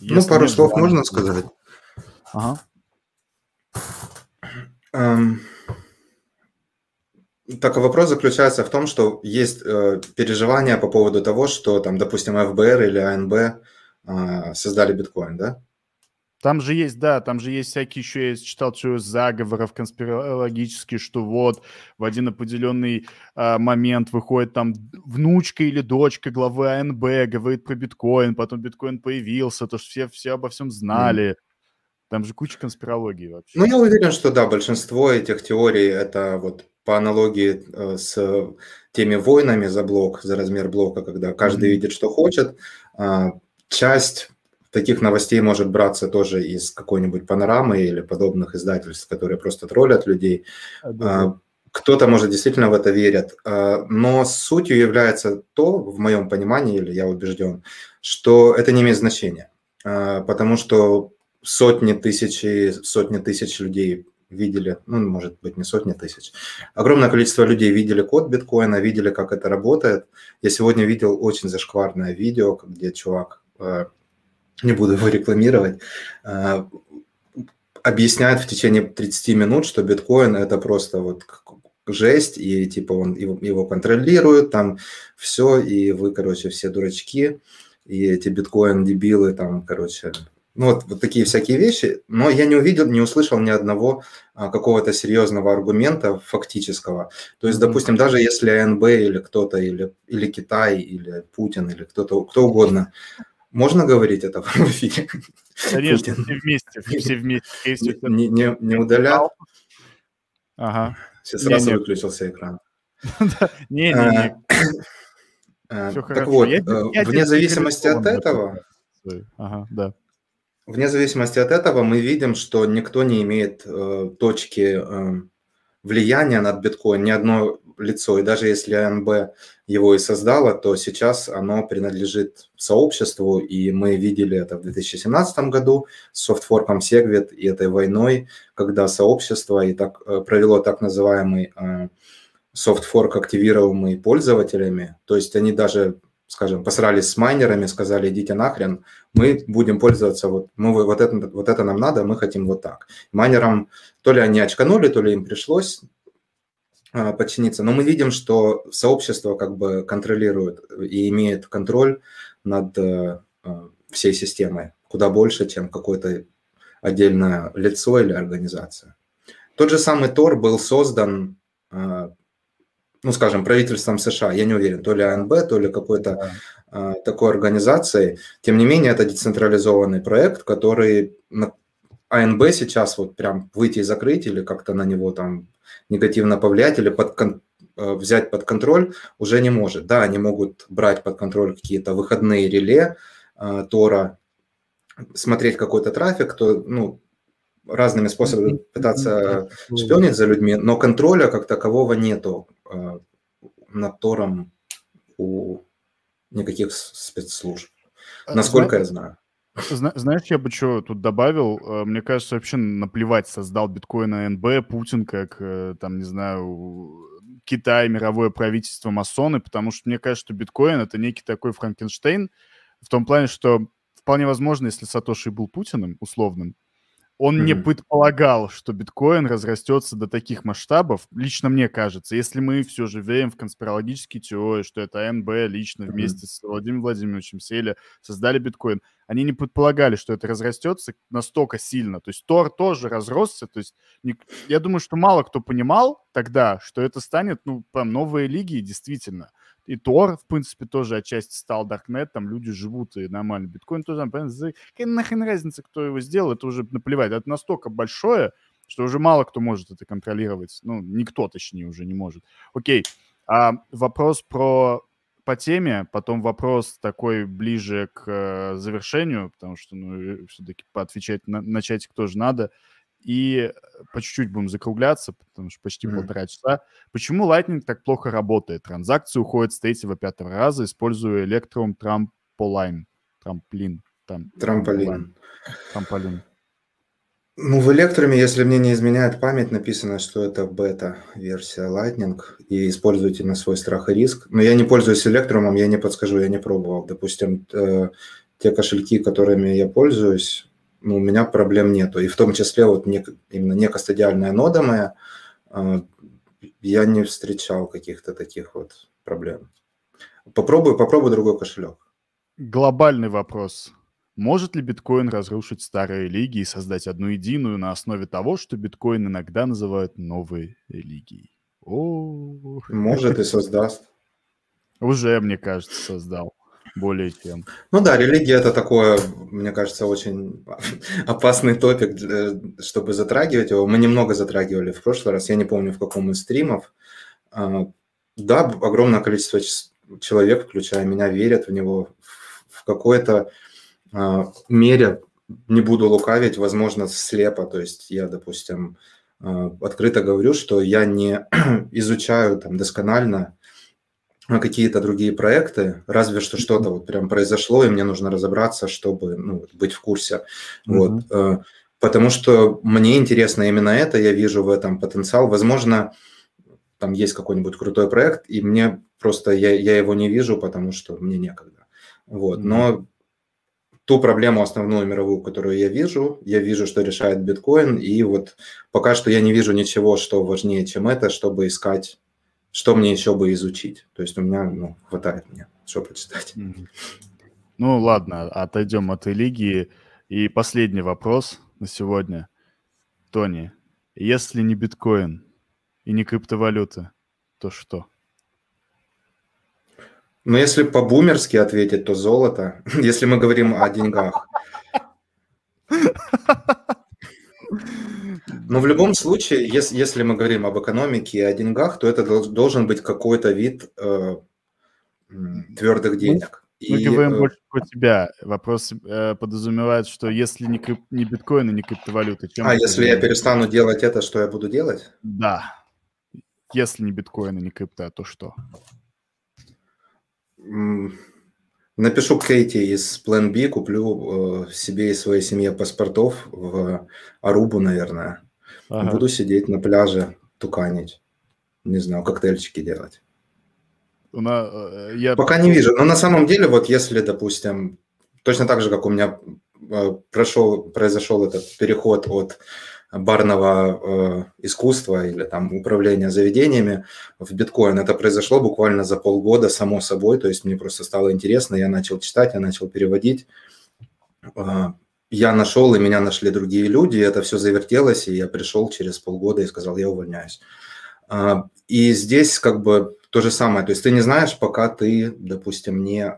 Если ну, пару слов желания, можно сказать? Ага. Эм, так вопрос заключается в том, что есть э, переживания по поводу того, что там, допустим, ФБР или АНБ э, создали биткоин, да? Там же есть, да, там же есть всякие еще, я читал, что заговоров конспирологические, что вот в один определенный э, момент выходит там внучка или дочка главы АНБ, говорит про биткоин, потом биткоин появился, то что все, все обо всем знали. Mm. Там же куча конспирологии вообще. Ну, я уверен, что да, большинство этих теорий это вот по аналогии э, с теми войнами за блок, за размер блока, когда каждый mm-hmm. видит, что хочет. А, часть таких новостей может браться тоже из какой-нибудь панорамы или подобных издательств, которые просто троллят людей. А, кто-то, может, действительно в это верит. А, но сутью является то, в моем понимании, или я убежден, что это не имеет значения. Потому что сотни тысяч, сотни тысяч людей видели, ну, может быть, не сотни тысяч. Огромное количество людей видели код биткоина, видели, как это работает. Я сегодня видел очень зашкварное видео, где чувак, не буду его рекламировать, э, объясняет в течение 30 минут, что биткоин это просто вот жесть, и типа он его, его контролирует, там все, и вы, короче, все дурачки, и эти биткоин-дебилы там, короче, ну, вот, вот такие всякие вещи, но я не увидел, не услышал ни одного а, какого-то серьезного аргумента фактического. То есть, допустим, даже если АНБ или кто-то, или, или Китай, или Путин, или кто-то, кто угодно, можно говорить это в эфире? Конечно, Путин. все вместе, все вместе. Не, не, не удалят? Ага. Все сразу не, выключился экран. Не-не-не. А, а, так вот, э, вне зависимости от этого... Ага, да. Вне зависимости от этого мы видим, что никто не имеет э, точки э, влияния над биткоин, ни одно лицо. И даже если АНБ его и создало, то сейчас оно принадлежит сообществу, и мы видели это в 2017 году с софтфорком Segwit и этой войной, когда сообщество и так, э, провело так называемый э, софтфорк, активируемый пользователями. То есть они даже скажем, посрались с майнерами, сказали, идите нахрен, мы будем пользоваться, вот, мы, вот, это, вот это нам надо, мы хотим вот так. Майнерам то ли они очканули, то ли им пришлось подчиниться, но мы видим, что сообщество как бы контролирует и имеет контроль над а, всей системой куда больше, чем какое-то отдельное лицо или организация. Тот же самый Тор был создан а, ну, скажем, правительством США, я не уверен, то ли АНБ, то ли какой-то да. э, такой организацией. Тем не менее, это децентрализованный проект, который АНБ сейчас вот прям выйти и закрыть или как-то на него там негативно повлиять или под, э, взять под контроль уже не может. Да, они могут брать под контроль какие-то выходные реле э, Тора, смотреть какой-то трафик, то, ну, разными способами пытаться шпионить за людьми, но контроля как такового нету э, над Тором у никаких спецслужб, а, насколько я знаю. Знаешь, я бы что тут добавил? Э, мне кажется, вообще наплевать, создал биткоин АНБ, Путин, как, э, там, не знаю, Китай, мировое правительство, масоны, потому что мне кажется, что биткоин — это некий такой Франкенштейн, в том плане, что вполне возможно, если Сатоши был Путиным условным, он mm-hmm. не предполагал, что биткоин разрастется до таких масштабов. Лично мне кажется, если мы все же верим в конспирологические теории, что это НБ лично mm-hmm. вместе с Владимиром Владимировичем сели, создали биткоин, они не предполагали, что это разрастется настолько сильно. То есть Тор тоже разросся. То есть не, я думаю, что мало кто понимал тогда, что это станет, ну, прям новые лиги, действительно. И Тор, в принципе, тоже отчасти стал Даркнет, там люди живут и нормально. Биткоин тоже, понятно, какая нахрен разница, кто его сделал, это уже наплевать. Это настолько большое, что уже мало кто может это контролировать. Ну, никто, точнее, уже не может. Окей, а вопрос про по теме, потом вопрос такой ближе к э, завершению, потому что, ну, все-таки поотвечать на, на тоже надо и по чуть-чуть будем закругляться, потому что почти mm-hmm. полтора часа. Почему Lightning так плохо работает? Транзакции уходят с третьего-пятого раза, используя Electrum Trampoline. Трамплин. Там, трамполин. Трамполин. Ну, в Электруме, если мне не изменяет память, написано, что это бета-версия Lightning, и используйте на свой страх и риск. Но я не пользуюсь Электрумом, я не подскажу, я не пробовал. Допустим, э, те кошельки, которыми я пользуюсь, у меня проблем нету. И в том числе вот не, именно некостадиальная нода моя, э, я не встречал каких-то таких вот проблем. Попробую, попробую другой кошелек. Глобальный вопрос. Может ли биткоин разрушить старые религии и создать одну единую на основе того, что биткоин иногда называют новой религией? О, Может и создаст. Уже, мне кажется, создал более чем. Ну да, религия это такое, мне кажется, очень опасный топик, чтобы затрагивать его. Мы немного затрагивали в прошлый раз, я не помню в каком из стримов. А, да, огромное количество человек, включая меня, верят в него в какой-то а, мере, не буду лукавить, возможно, слепо. То есть я, допустим, а, открыто говорю, что я не изучаю там досконально какие-то другие проекты, разве что что-то вот прям произошло, и мне нужно разобраться, чтобы ну, быть в курсе. Mm-hmm. Вот. Э, потому что мне интересно именно это, я вижу в этом потенциал. Возможно, там есть какой-нибудь крутой проект, и мне просто я, я его не вижу, потому что мне некогда. Вот. Но ту проблему основную мировую, которую я вижу, я вижу, что решает биткоин, и вот пока что я не вижу ничего, что важнее, чем это, чтобы искать что мне еще бы изучить. То есть у меня ну, хватает мне, что почитать. Ну ладно, отойдем от религии. И последний вопрос на сегодня. Тони, если не биткоин и не криптовалюта, то что? Ну, если по-бумерски ответить, то золото. Если мы говорим о деньгах. Но в любом случае, если, если мы говорим об экономике и о деньгах, то это должен быть какой-то вид э, твердых денег. Мы и, говорим э, больше про тебя. Вопрос э, подразумевает, что если не, крип, не биткоин и не криптовалюта, чем... А, если я перестану делать это, что я буду делать? Да. Если не биткоин и не крипта, то что? Напишу Кейти из Plan B, куплю э, себе и своей семье паспортов в Арубу, наверное. Ага. Буду сидеть на пляже, туканить. Не знаю, коктейльчики делать. На, э, я... Пока не вижу. Но на самом деле, вот если, допустим, точно так же, как у меня э, прошел, произошел этот переход от барного э, искусства или там управления заведениями в биткоин. Это произошло буквально за полгода само собой, то есть мне просто стало интересно, я начал читать, я начал переводить. Э, я нашел, и меня нашли другие люди, и это все завертелось, и я пришел через полгода и сказал, я увольняюсь. Э, и здесь как бы то же самое, то есть ты не знаешь, пока ты, допустим, не... Э,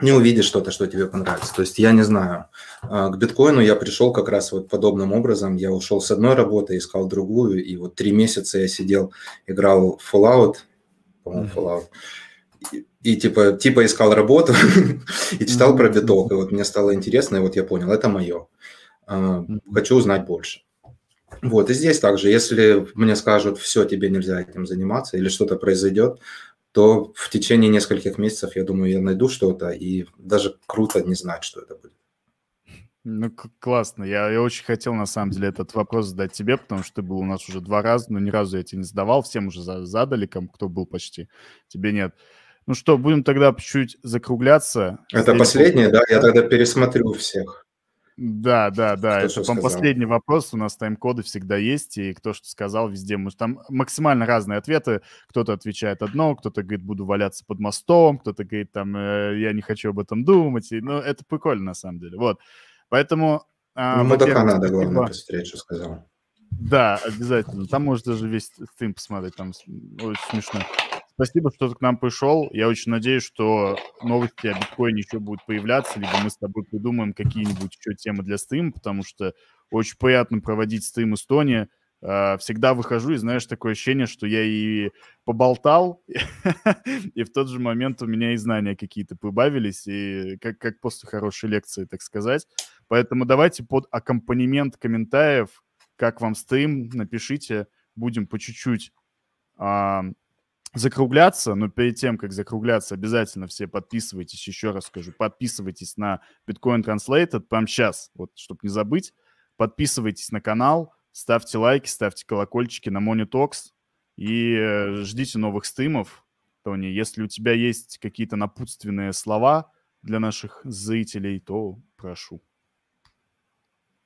не увидишь что-то, что тебе понравится. То есть я не знаю. А, к биткоину я пришел как раз вот подобным образом. Я ушел с одной работы, искал другую, и вот три месяца я сидел, играл в Fallout, по-моему, Fallout, и, и типа, типа искал работу и читал про биток. И вот мне стало интересно, и вот я понял, это мое. А, хочу узнать больше. Вот, и здесь также, если мне скажут, все, тебе нельзя этим заниматься, или что-то произойдет, то в течение нескольких месяцев, я думаю, я найду что-то, и даже круто не знать, что это будет. Ну, классно. Я, я очень хотел, на самом деле, этот вопрос задать тебе, потому что ты был у нас уже два раза, но ни разу я тебе не задавал. Всем уже задали, кто был почти. Тебе нет. Ну что, будем тогда чуть-чуть закругляться. Это последнее, да? Я тогда пересмотрю всех. Да, да, да. Кто это, по последний вопрос. У нас тайм-коды всегда есть, и кто что сказал везде. Мы там максимально разные ответы. Кто-то отвечает одно, кто-то говорит, буду валяться под мостом, кто-то говорит, там, э, я не хочу об этом думать. И, ну, это прикольно, на самом деле. Вот. Поэтому... А, ну, мудака надо, главное, посмотреть, что сказал. Да, обязательно. Там можно даже весь стрим посмотреть, там очень смешно. Спасибо, что ты к нам пришел. Я очень надеюсь, что новости о биткоине еще будут появляться, либо мы с тобой придумаем какие-нибудь еще темы для стрима, потому что очень приятно проводить стрим Эстонии. А, всегда выхожу и, знаешь, такое ощущение, что я и поболтал, и в тот же момент у меня и знания какие-то прибавились, и как, как после хорошей лекции, так сказать. Поэтому давайте под аккомпанемент комментариев, как вам стрим, напишите, будем по чуть-чуть закругляться, но перед тем, как закругляться, обязательно все подписывайтесь, еще раз скажу, подписывайтесь на Bitcoin Translated прямо сейчас, вот, чтобы не забыть, подписывайтесь на канал, ставьте лайки, ставьте колокольчики на Monitox и э, ждите новых стримов, Тони. Если у тебя есть какие-то напутственные слова для наших зрителей, то прошу.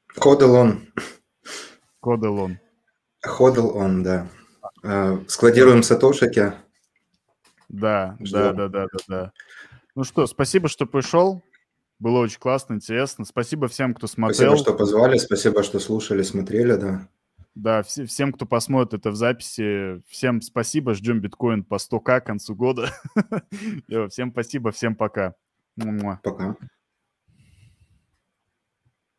Ходил он. Ходил он. Ходил он, да. Э, складируем сатошики. Да, да, да, да, да, да. Ну что, спасибо, что пришел. Было очень классно, интересно. Спасибо всем, кто смотрел. Спасибо, что позвали, спасибо, что слушали, смотрели, да. Да, все, всем, кто посмотрит это в записи, всем спасибо. Ждем биткоин по 100к к концу года. Всем спасибо, всем пока. Пока.